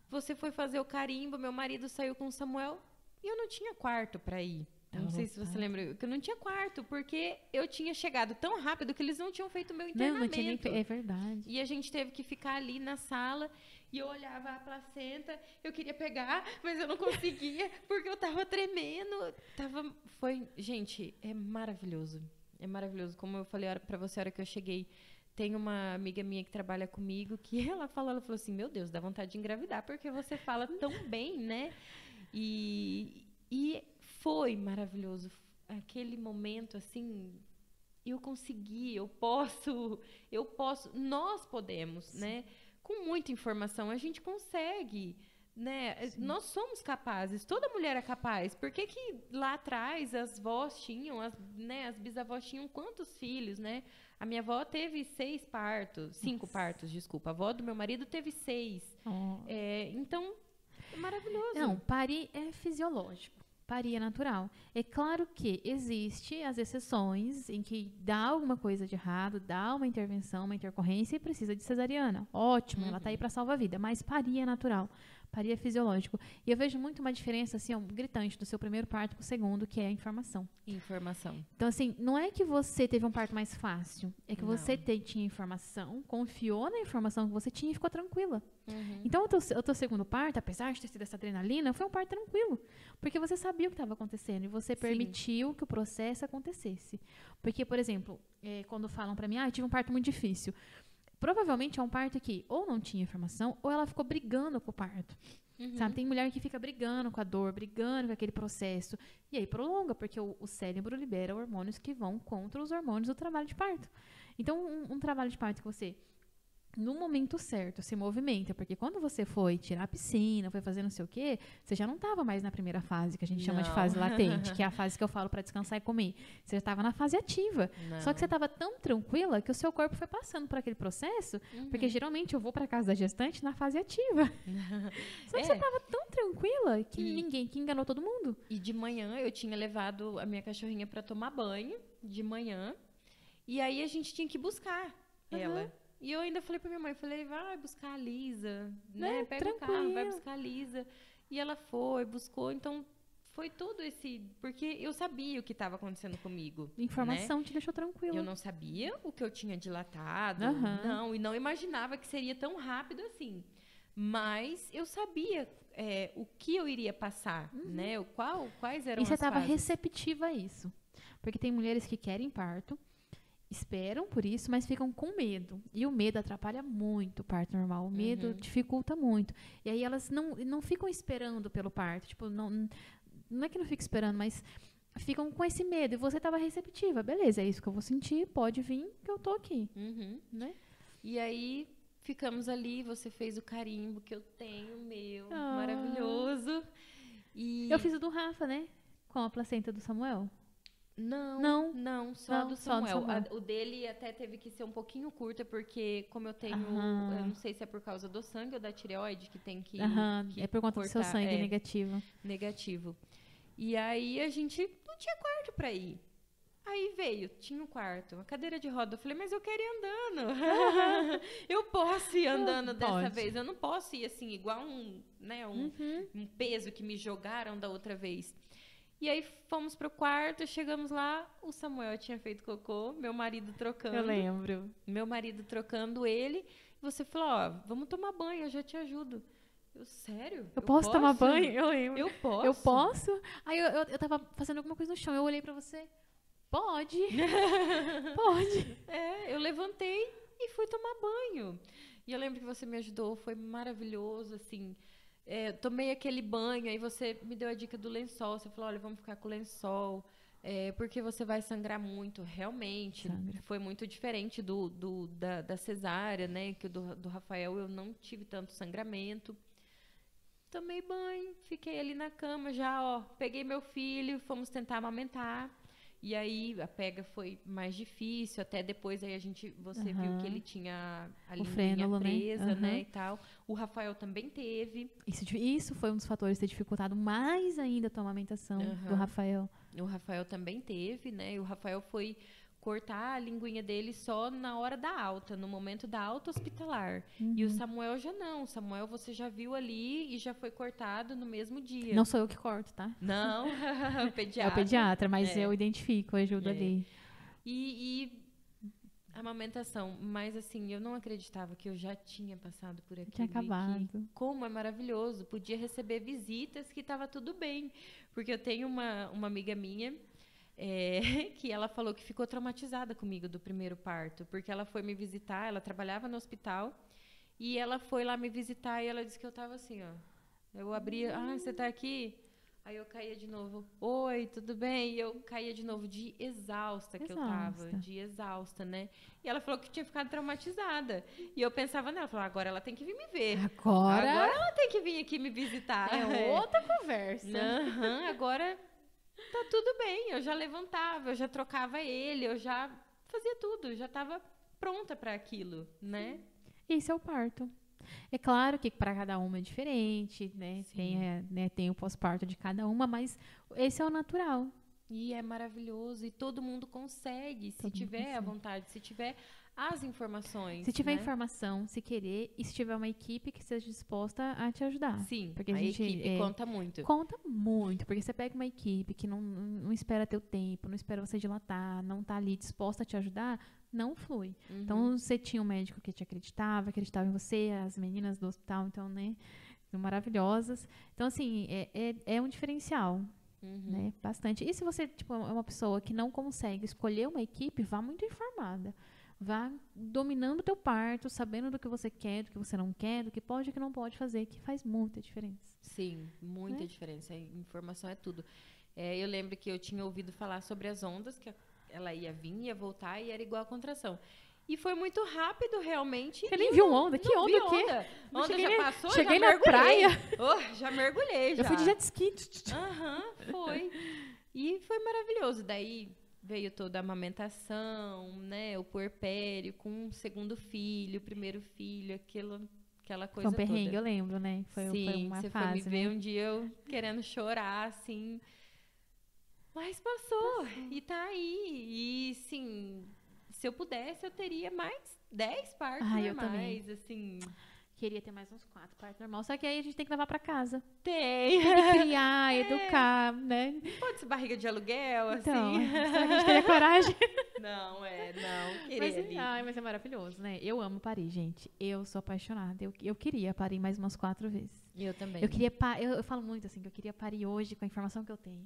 Você foi fazer o carimbo, meu marido saiu com o Samuel e eu não tinha quarto para ir. Tava não sei se você lembra, que eu não tinha quarto, porque eu tinha chegado tão rápido que eles não tinham feito o meu não, internamento. não tinha nem. É verdade. E a gente teve que ficar ali na sala e eu olhava a placenta, eu queria pegar, mas eu não conseguia porque eu tava tremendo. Tava, foi, gente, é maravilhoso. É maravilhoso. Como eu falei para você a hora que eu cheguei, tem uma amiga minha que trabalha comigo que ela falou, ela falou assim: "Meu Deus, dá vontade de engravidar porque você fala tão bem, né?" E e foi maravilhoso aquele momento assim, eu consegui, eu posso, eu posso, nós podemos, né? Com muita informação a gente consegue, né? Nós somos capazes, toda mulher é capaz. Por que, que lá atrás as vós tinham, as, né, as bisavós tinham quantos filhos, né? A minha avó teve seis partos, cinco partos, desculpa. A avó do meu marido teve seis. Ó. É, então, é maravilhoso. Não, parir é fisiológico. Parir é natural. É claro que existe as exceções em que dá alguma coisa de errado, dá uma intervenção, uma intercorrência e precisa de cesariana. Ótimo, ela tá aí para salvar a vida, mas parir é natural. Parir é fisiológico. E eu vejo muito uma diferença assim, ó, gritante do seu primeiro parto pro segundo, que é a informação. Informação. Então, assim, não é que você teve um parto mais fácil, é que Não. você te- tinha informação, confiou na informação que você tinha e ficou tranquila. Uhum. Então, o teu, o teu segundo parto, apesar de ter sido essa adrenalina, foi um parto tranquilo. Porque você sabia o que estava acontecendo e você Sim. permitiu que o processo acontecesse. Porque, por exemplo, eh, quando falam pra mim, ah, tive um parto muito difícil. Provavelmente é um parto que ou não tinha informação ou ela ficou brigando com o parto. Uhum. Sabe? Tem mulher que fica brigando com a dor, brigando com aquele processo. E aí prolonga, porque o, o cérebro libera hormônios que vão contra os hormônios do trabalho de parto. Então, um, um trabalho de parto que você, no momento certo, se movimenta. Porque quando você foi tirar a piscina, foi fazer não sei o quê, você já não estava mais na primeira fase, que a gente chama de Não. fase latente, que é a fase que eu falo para descansar e comer. Você já estava na fase ativa. Só que você estava tão tranquila que o seu corpo foi passando por aquele processo, Uhum. porque geralmente eu vou para casa da gestante na fase ativa. Só que É. você tava tão tranquila que E- ninguém que enganou todo mundo. E de manhã eu tinha levado a minha cachorrinha para tomar banho, de manhã. E aí a gente tinha que buscar Aham. ela. E eu ainda falei pra minha mãe, falei, vai buscar a Lisa, Né, né? Pega o carro, vai tranquilo. buscar a Lisa. E ela foi, buscou, então foi todo esse, porque eu sabia o que estava acontecendo comigo. né? Informação te deixou tranquila. Eu não sabia o que eu tinha dilatado, Aham. não, e não imaginava que seria tão rápido assim. Mas eu sabia é, o que eu iria passar, né? O qual, quais eram Uhum. e você as estava receptiva a isso. Porque tem mulheres que querem parto, esperam por isso, mas ficam com medo. E o medo atrapalha muito o parto normal. O medo Uhum. dificulta muito. E aí elas não, não ficam esperando pelo parto. Tipo, não, não é que não fica esperando, mas ficam com esse medo. E você estava receptiva. Beleza, é isso que eu vou sentir, pode vir, que eu tô aqui. Uhum. Né? E aí ficamos ali, você fez o carimbo que eu tenho, meu, Ah. maravilhoso. E Eu fiz o do Rafa, né? Com a placenta do Samuel. Não, Não. não, só Não, do só do Samuel. Samuel. A- o dele até teve que ser um pouquinho curta porque como eu tenho, Aham. eu não sei se é por causa do sangue ou da tireoide que tem que, Aham, que é por conta do seu cortar, sangue é. negativo. negativo. E aí a gente não tinha quarto pra ir. Aí veio, tinha um quarto, uma cadeira de roda. Eu falei, mas eu quero ir andando. eu posso ir andando dessa Pode. vez. Eu não posso ir assim, igual um, né, um, Uhum. um peso que me jogaram da outra vez. E aí fomos pro quarto, chegamos lá, o Samuel tinha feito cocô, meu marido trocando. Eu lembro. Meu marido trocando ele. Você falou, ó, vamos tomar banho, eu já te ajudo. Eu, sério? Eu, posso, tomar banho? Eu lembro. Eu posso? Eu posso? Aí eu, eu, eu tava fazendo alguma coisa no chão, eu olhei pra você. Pode. Pode. É, eu levantei e fui tomar banho. E eu lembro que você me ajudou, foi maravilhoso, assim. É, tomei aquele banho, aí você me deu a dica do lençol. Você falou, olha, vamos ficar com o lençol. É, porque você vai sangrar muito, realmente. Sangra. Foi muito diferente do, do da, da cesárea, né? Que do, do Rafael eu não tive tanto sangramento. Tomei banho, fiquei ali na cama já, ó. Peguei meu filho, fomos tentar amamentar. E aí a pega foi mais difícil, até depois aí a gente, você viu Aham. que ele tinha a O linguinha frênulo, né? presa, né, e tal. O Rafael também teve. Isso, isso foi um dos fatores ter dificultado mais ainda a tua amamentação do Aham. Rafael. O Rafael também teve, né? E o Rafael foi cortar a linguinha dele só na hora da alta, no momento da alta hospitalar. E Uhum. o Samuel já não. O Samuel você já viu ali e já foi cortado no mesmo dia. Não sou eu que corto, tá? Não, o É pediatra. o pediatra, mas É. eu identifico, eu ajudo É. ali. E, e amamentação, mas assim, eu não acreditava que eu já tinha passado por aquilo. Tinha e que acabado. como é maravilhoso, podia receber visitas que estava tudo bem. Porque eu tenho uma, uma amiga minha é, que ela falou que ficou traumatizada comigo do primeiro parto, porque ela foi me visitar, ela trabalhava no hospital, e ela foi lá me visitar e ela disse que eu estava assim, ó. Eu abria, ah, você está aqui? Aí eu caía de novo, oi, tudo bem? E eu caía de novo de exausta que eu tava, Exausta. de exausta, né? E ela falou que tinha ficado traumatizada. E eu pensava nela, falava, agora ela tem que vir me ver. Agora, Agora ela tem que vir aqui me visitar. é outra conversa. Aham, agora tá tudo bem. Eu já levantava, eu já trocava ele, eu já fazia tudo, já estava pronta para aquilo, né? Esse é o parto. É claro que para cada uma é diferente, né? Sim. Tem, é, né? Tem o pós-parto de cada uma, mas esse é o natural. E é maravilhoso e todo mundo consegue, se Todo mundo tiver a consegue. vontade, se tiver as informações. Se tiver né? informação, se querer, e se tiver uma equipe que esteja disposta a te ajudar. Sim, porque a, a gente, equipe é, conta muito. Conta muito, porque você pega uma equipe que não, não espera teu tempo, não espera você dilatar, não tá ali disposta a te ajudar, não flui. Uhum. Então, você tinha um médico que te acreditava, acreditava em você, as meninas do hospital, então, né, maravilhosas. Então, assim, é, é, é um diferencial, Uhum. né, bastante. E se você, tipo, é uma pessoa que não consegue escolher uma equipe, vá muito informada. Vá dominando o teu parto, sabendo do que você quer, do que você não quer, do que pode e que não pode fazer, que faz muita diferença. Sim, muita Né? diferença. Informação é tudo. É, eu lembro que eu tinha ouvido falar sobre as ondas, que ela ia vir, ia voltar e era igual a contração. E foi muito rápido, realmente. Você nem viu não- onda? Que onda o quê? Onda, onda cheguei já passou, cheguei já na mergulhei. praia. Oh, já mergulhei, já. Eu fui de jet ski. Aham, foi. E foi maravilhoso. Daí veio toda a amamentação, né? O puerpério com um segundo filho, primeiro filho, aquilo, aquela Foi coisa um perrengue, toda. eu lembro, né? Foi, Sim, foi uma você fase, foi me ver né? um dia eu querendo chorar, assim. Mas passou, e tá aí. E, sim, se eu pudesse, eu teria mais 10 partos Ah, eu normais, assim. Queria ter mais uns quatro partos normal, só que aí a gente tem que levar pra casa. Tem. Criar, educar, né? Pode ser barriga de aluguel, Então, assim. se a gente teria coragem. Não, é, não. Querer Mas, ai, mas é maravilhoso, né? Eu amo parir, gente. Eu sou apaixonada. Eu, eu queria parir mais umas quatro vezes. Eu também. Eu queria eu, eu falo muito assim, que eu queria parir hoje com a informação que eu tenho.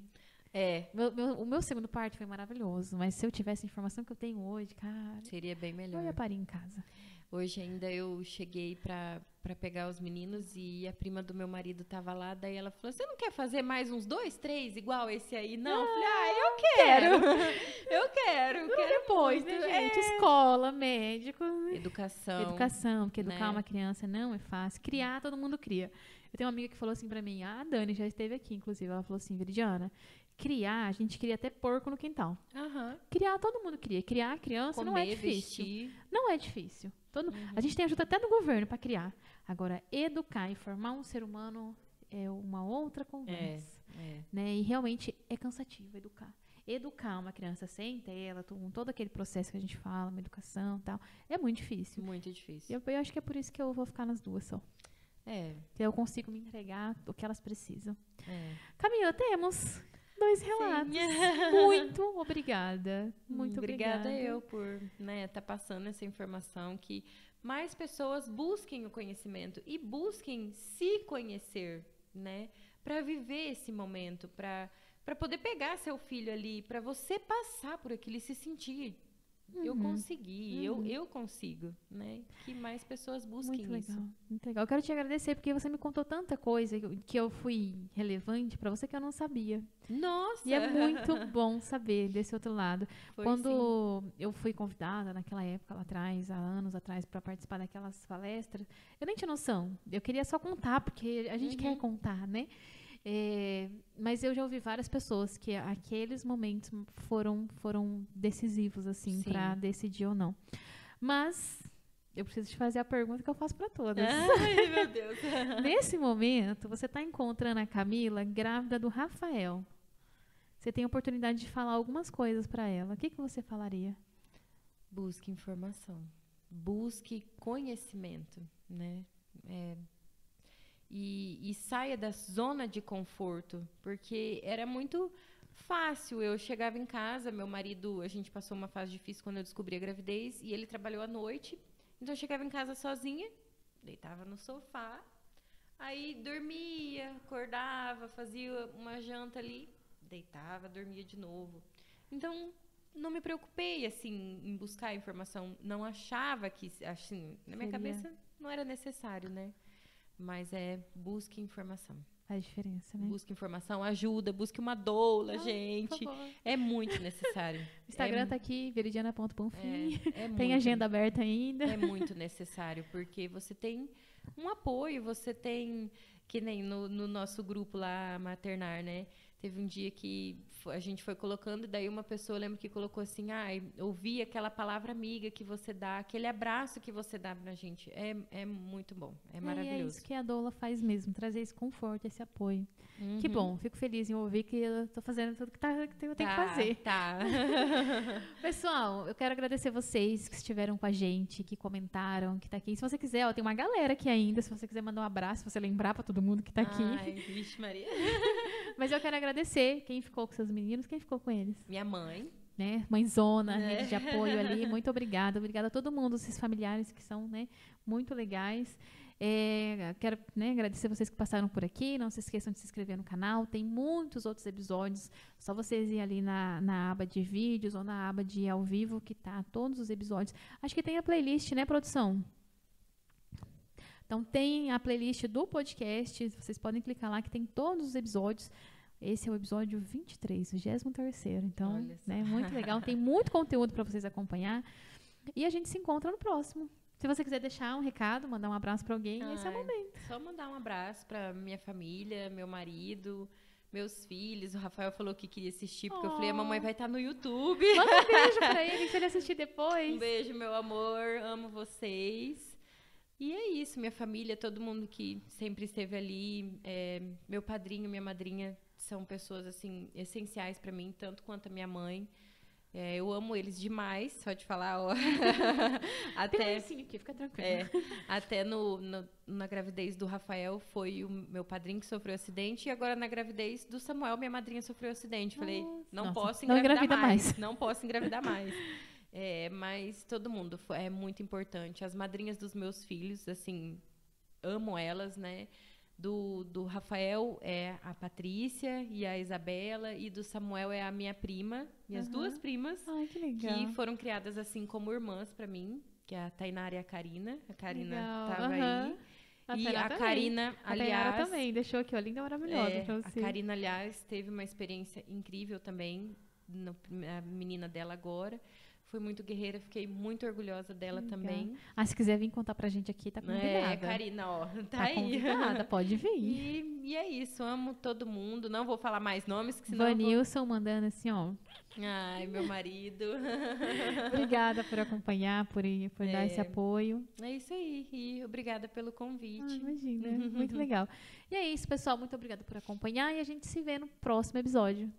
É, Meu- meu- o meu segundo parto foi maravilhoso, mas se eu tivesse a informação que eu tenho hoje, cara, seria bem eu melhor. ia parir em casa. Hoje ainda eu cheguei pra, pra pegar os meninos e a prima do meu marido tava lá, daí ela falou: Você não quer fazer mais uns dois, três, igual esse aí? Não, eu falei, ah, eu quero. eu quero, eu quero Depois, muito. né, É. gente? Escola, médico, né? Educação. Educação, porque educar né? uma criança não é fácil. Criar, todo mundo cria. Eu tenho uma amiga que falou assim pra mim, a Dani já esteve aqui, inclusive, ela falou assim, Viridiana, criar, a gente cria até porco no quintal. Aham. Criar, todo mundo cria. Criar a criança não é Comer, difícil. vestir. Não é difícil. Todo- Uhum. A gente tem ajuda até do governo para criar. Agora, educar e formar um ser humano é uma outra conversa. É. Né? E realmente é cansativo educar. Educar uma criança sem tela, com todo aquele processo que a gente fala, uma educação e tal, é muito difícil. Muito difícil. Eu, eu acho que é por isso que eu vou ficar nas duas só. É, Que eu consigo me entregar o que elas precisam. é. Camila, temos dois relatos. Muito obrigada. Muito obrigada. obrigada eu por estar né, tá passando essa informação que mais pessoas busquem o conhecimento e busquem se conhecer, né? Para viver esse momento, para para poder pegar seu filho ali, para você passar por aquilo e se sentir Uhum. Eu consegui, uhum. eu, eu consigo, né? Que mais pessoas busquem muito isso. Legal, muito legal. Eu quero te agradecer porque você me contou tanta coisa que eu fui relevante para você que eu não sabia. Nossa! E é muito bom saber desse outro lado. Foi Quando sim. eu fui convidada naquela época lá atrás, há anos atrás, para participar daquelas palestras, eu nem tinha noção. Eu queria só contar, porque a gente uhum. quer contar, né? É, mas eu já ouvi várias pessoas que aqueles momentos foram, foram decisivos, assim, para decidir ou não. Mas eu preciso te fazer a pergunta que eu faço para todas. Ai, meu Deus. Nesse momento, você está encontrando a Camila grávida do Rafael. Você tem a oportunidade de falar algumas coisas para ela. O que, que você falaria? Busque informação. Busque conhecimento, né? É, e, e saia da zona de conforto, porque era muito fácil. Eu chegava em casa, meu marido, a gente passou uma fase difícil quando eu descobri a gravidez e ele trabalhou à noite. Então eu chegava em casa sozinha, deitava no sofá, aí dormia, acordava, fazia uma janta ali, deitava, dormia de novo. Então não me preocupei assim em buscar informação, não achava que assim, na minha Seria. cabeça não era necessário, né? Mas é busque informação. Faz diferença, né? Busque informação, ajuda, busque uma doula, ah, gente. É muito necessário. o Instagram é, tá aqui, veridiana.bonfim. É, é tem agenda aberta ainda. É muito necessário, porque você tem um apoio, você tem, que nem no, no nosso grupo lá, maternar, né? Teve um dia que a gente foi colocando, e daí uma pessoa, lembro que colocou assim, ah, ouvi aquela palavra amiga que você dá, aquele abraço que você dá pra gente. É, é muito bom, é maravilhoso. É, é isso que a Doula faz mesmo, trazer esse conforto, esse apoio. Uhum. Que bom, fico feliz em ouvir que eu tô fazendo tudo que, tá, que eu tenho tá, que fazer. Tá. Pessoal, eu quero agradecer vocês que estiveram com a gente, que comentaram, que tá aqui. Se você quiser, ó, tem uma galera aqui ainda, se você quiser mandar um abraço, se você lembrar para todo mundo que tá aqui. Ai, vixe Maria. Mas eu quero agradecer quem ficou com seus meninos, quem ficou com eles. Minha mãe. Né? Mãezona, é. rede de apoio ali. Muito obrigada. Obrigada a todo mundo, esses familiares que são né, muito legais. É, quero né, agradecer vocês que passaram por aqui. Não se esqueçam de se inscrever no canal. Tem muitos outros episódios. Só vocês ir ali na, na aba de vídeos ou na aba de ao vivo que tá todos os episódios. Acho que tem a playlist, né, produção? Então tem a playlist do podcast. Vocês podem clicar lá que tem todos os episódios. Esse é o episódio 23, 23 Então, né, muito legal. Tem muito conteúdo para vocês acompanhar. E a gente se encontra no próximo. Se você quiser deixar um recado, mandar um abraço para alguém, Ai, esse é o momento. Só mandar um abraço para minha família, meu marido, meus filhos. O Rafael falou que queria assistir, porque oh. eu falei, a mamãe vai estar tá no YouTube. Manda um beijo para ele, se ele assistir depois. Um beijo, meu amor. Amo vocês. E é isso, minha família, todo mundo que sempre esteve ali, é, meu padrinho, minha madrinha, são pessoas assim essenciais para mim, tanto quanto a minha mãe. É, eu amo eles demais, só de falar, ó. até sim aqui, fica tranquilo. É, até no, no, na gravidez do Rafael foi o meu padrinho que sofreu acidente e agora na gravidez do Samuel minha madrinha sofreu acidente. Falei, não Nossa, posso engravidar não mais, mais, Não posso engravidar mais. É, mas todo mundo é muito importante. As madrinhas dos meus filhos, assim, amo elas, né? Do, do Rafael é a Patrícia e a Isabela, e do Samuel é a minha prima, minhas uhum. duas primas, Ai, que, que, foram criadas assim como irmãs para mim, que é a Tainara e a Karina. A Karina estava uhum. aí. A e a Karina, a aliás. A também, deixou aqui, ó, linda maravilhosa. É, a Karina, aliás, teve uma experiência incrível também, no, a menina dela agora foi muito guerreira, fiquei muito orgulhosa dela Legal. também. Ah, se quiser vir contar pra gente aqui, tá é, convidada. É, Karina, ó, tá, tá aí. convidada, pode vir. E, e, é isso, amo todo mundo, não vou falar mais nomes, que senão Vanilson vou... mandando assim, ó. Ai, meu marido. obrigada por acompanhar, por, por é, dar esse apoio. É isso aí, e obrigada pelo convite. Ah, imagina, muito legal. E é isso, pessoal, muito obrigada por acompanhar e a gente se vê no próximo episódio.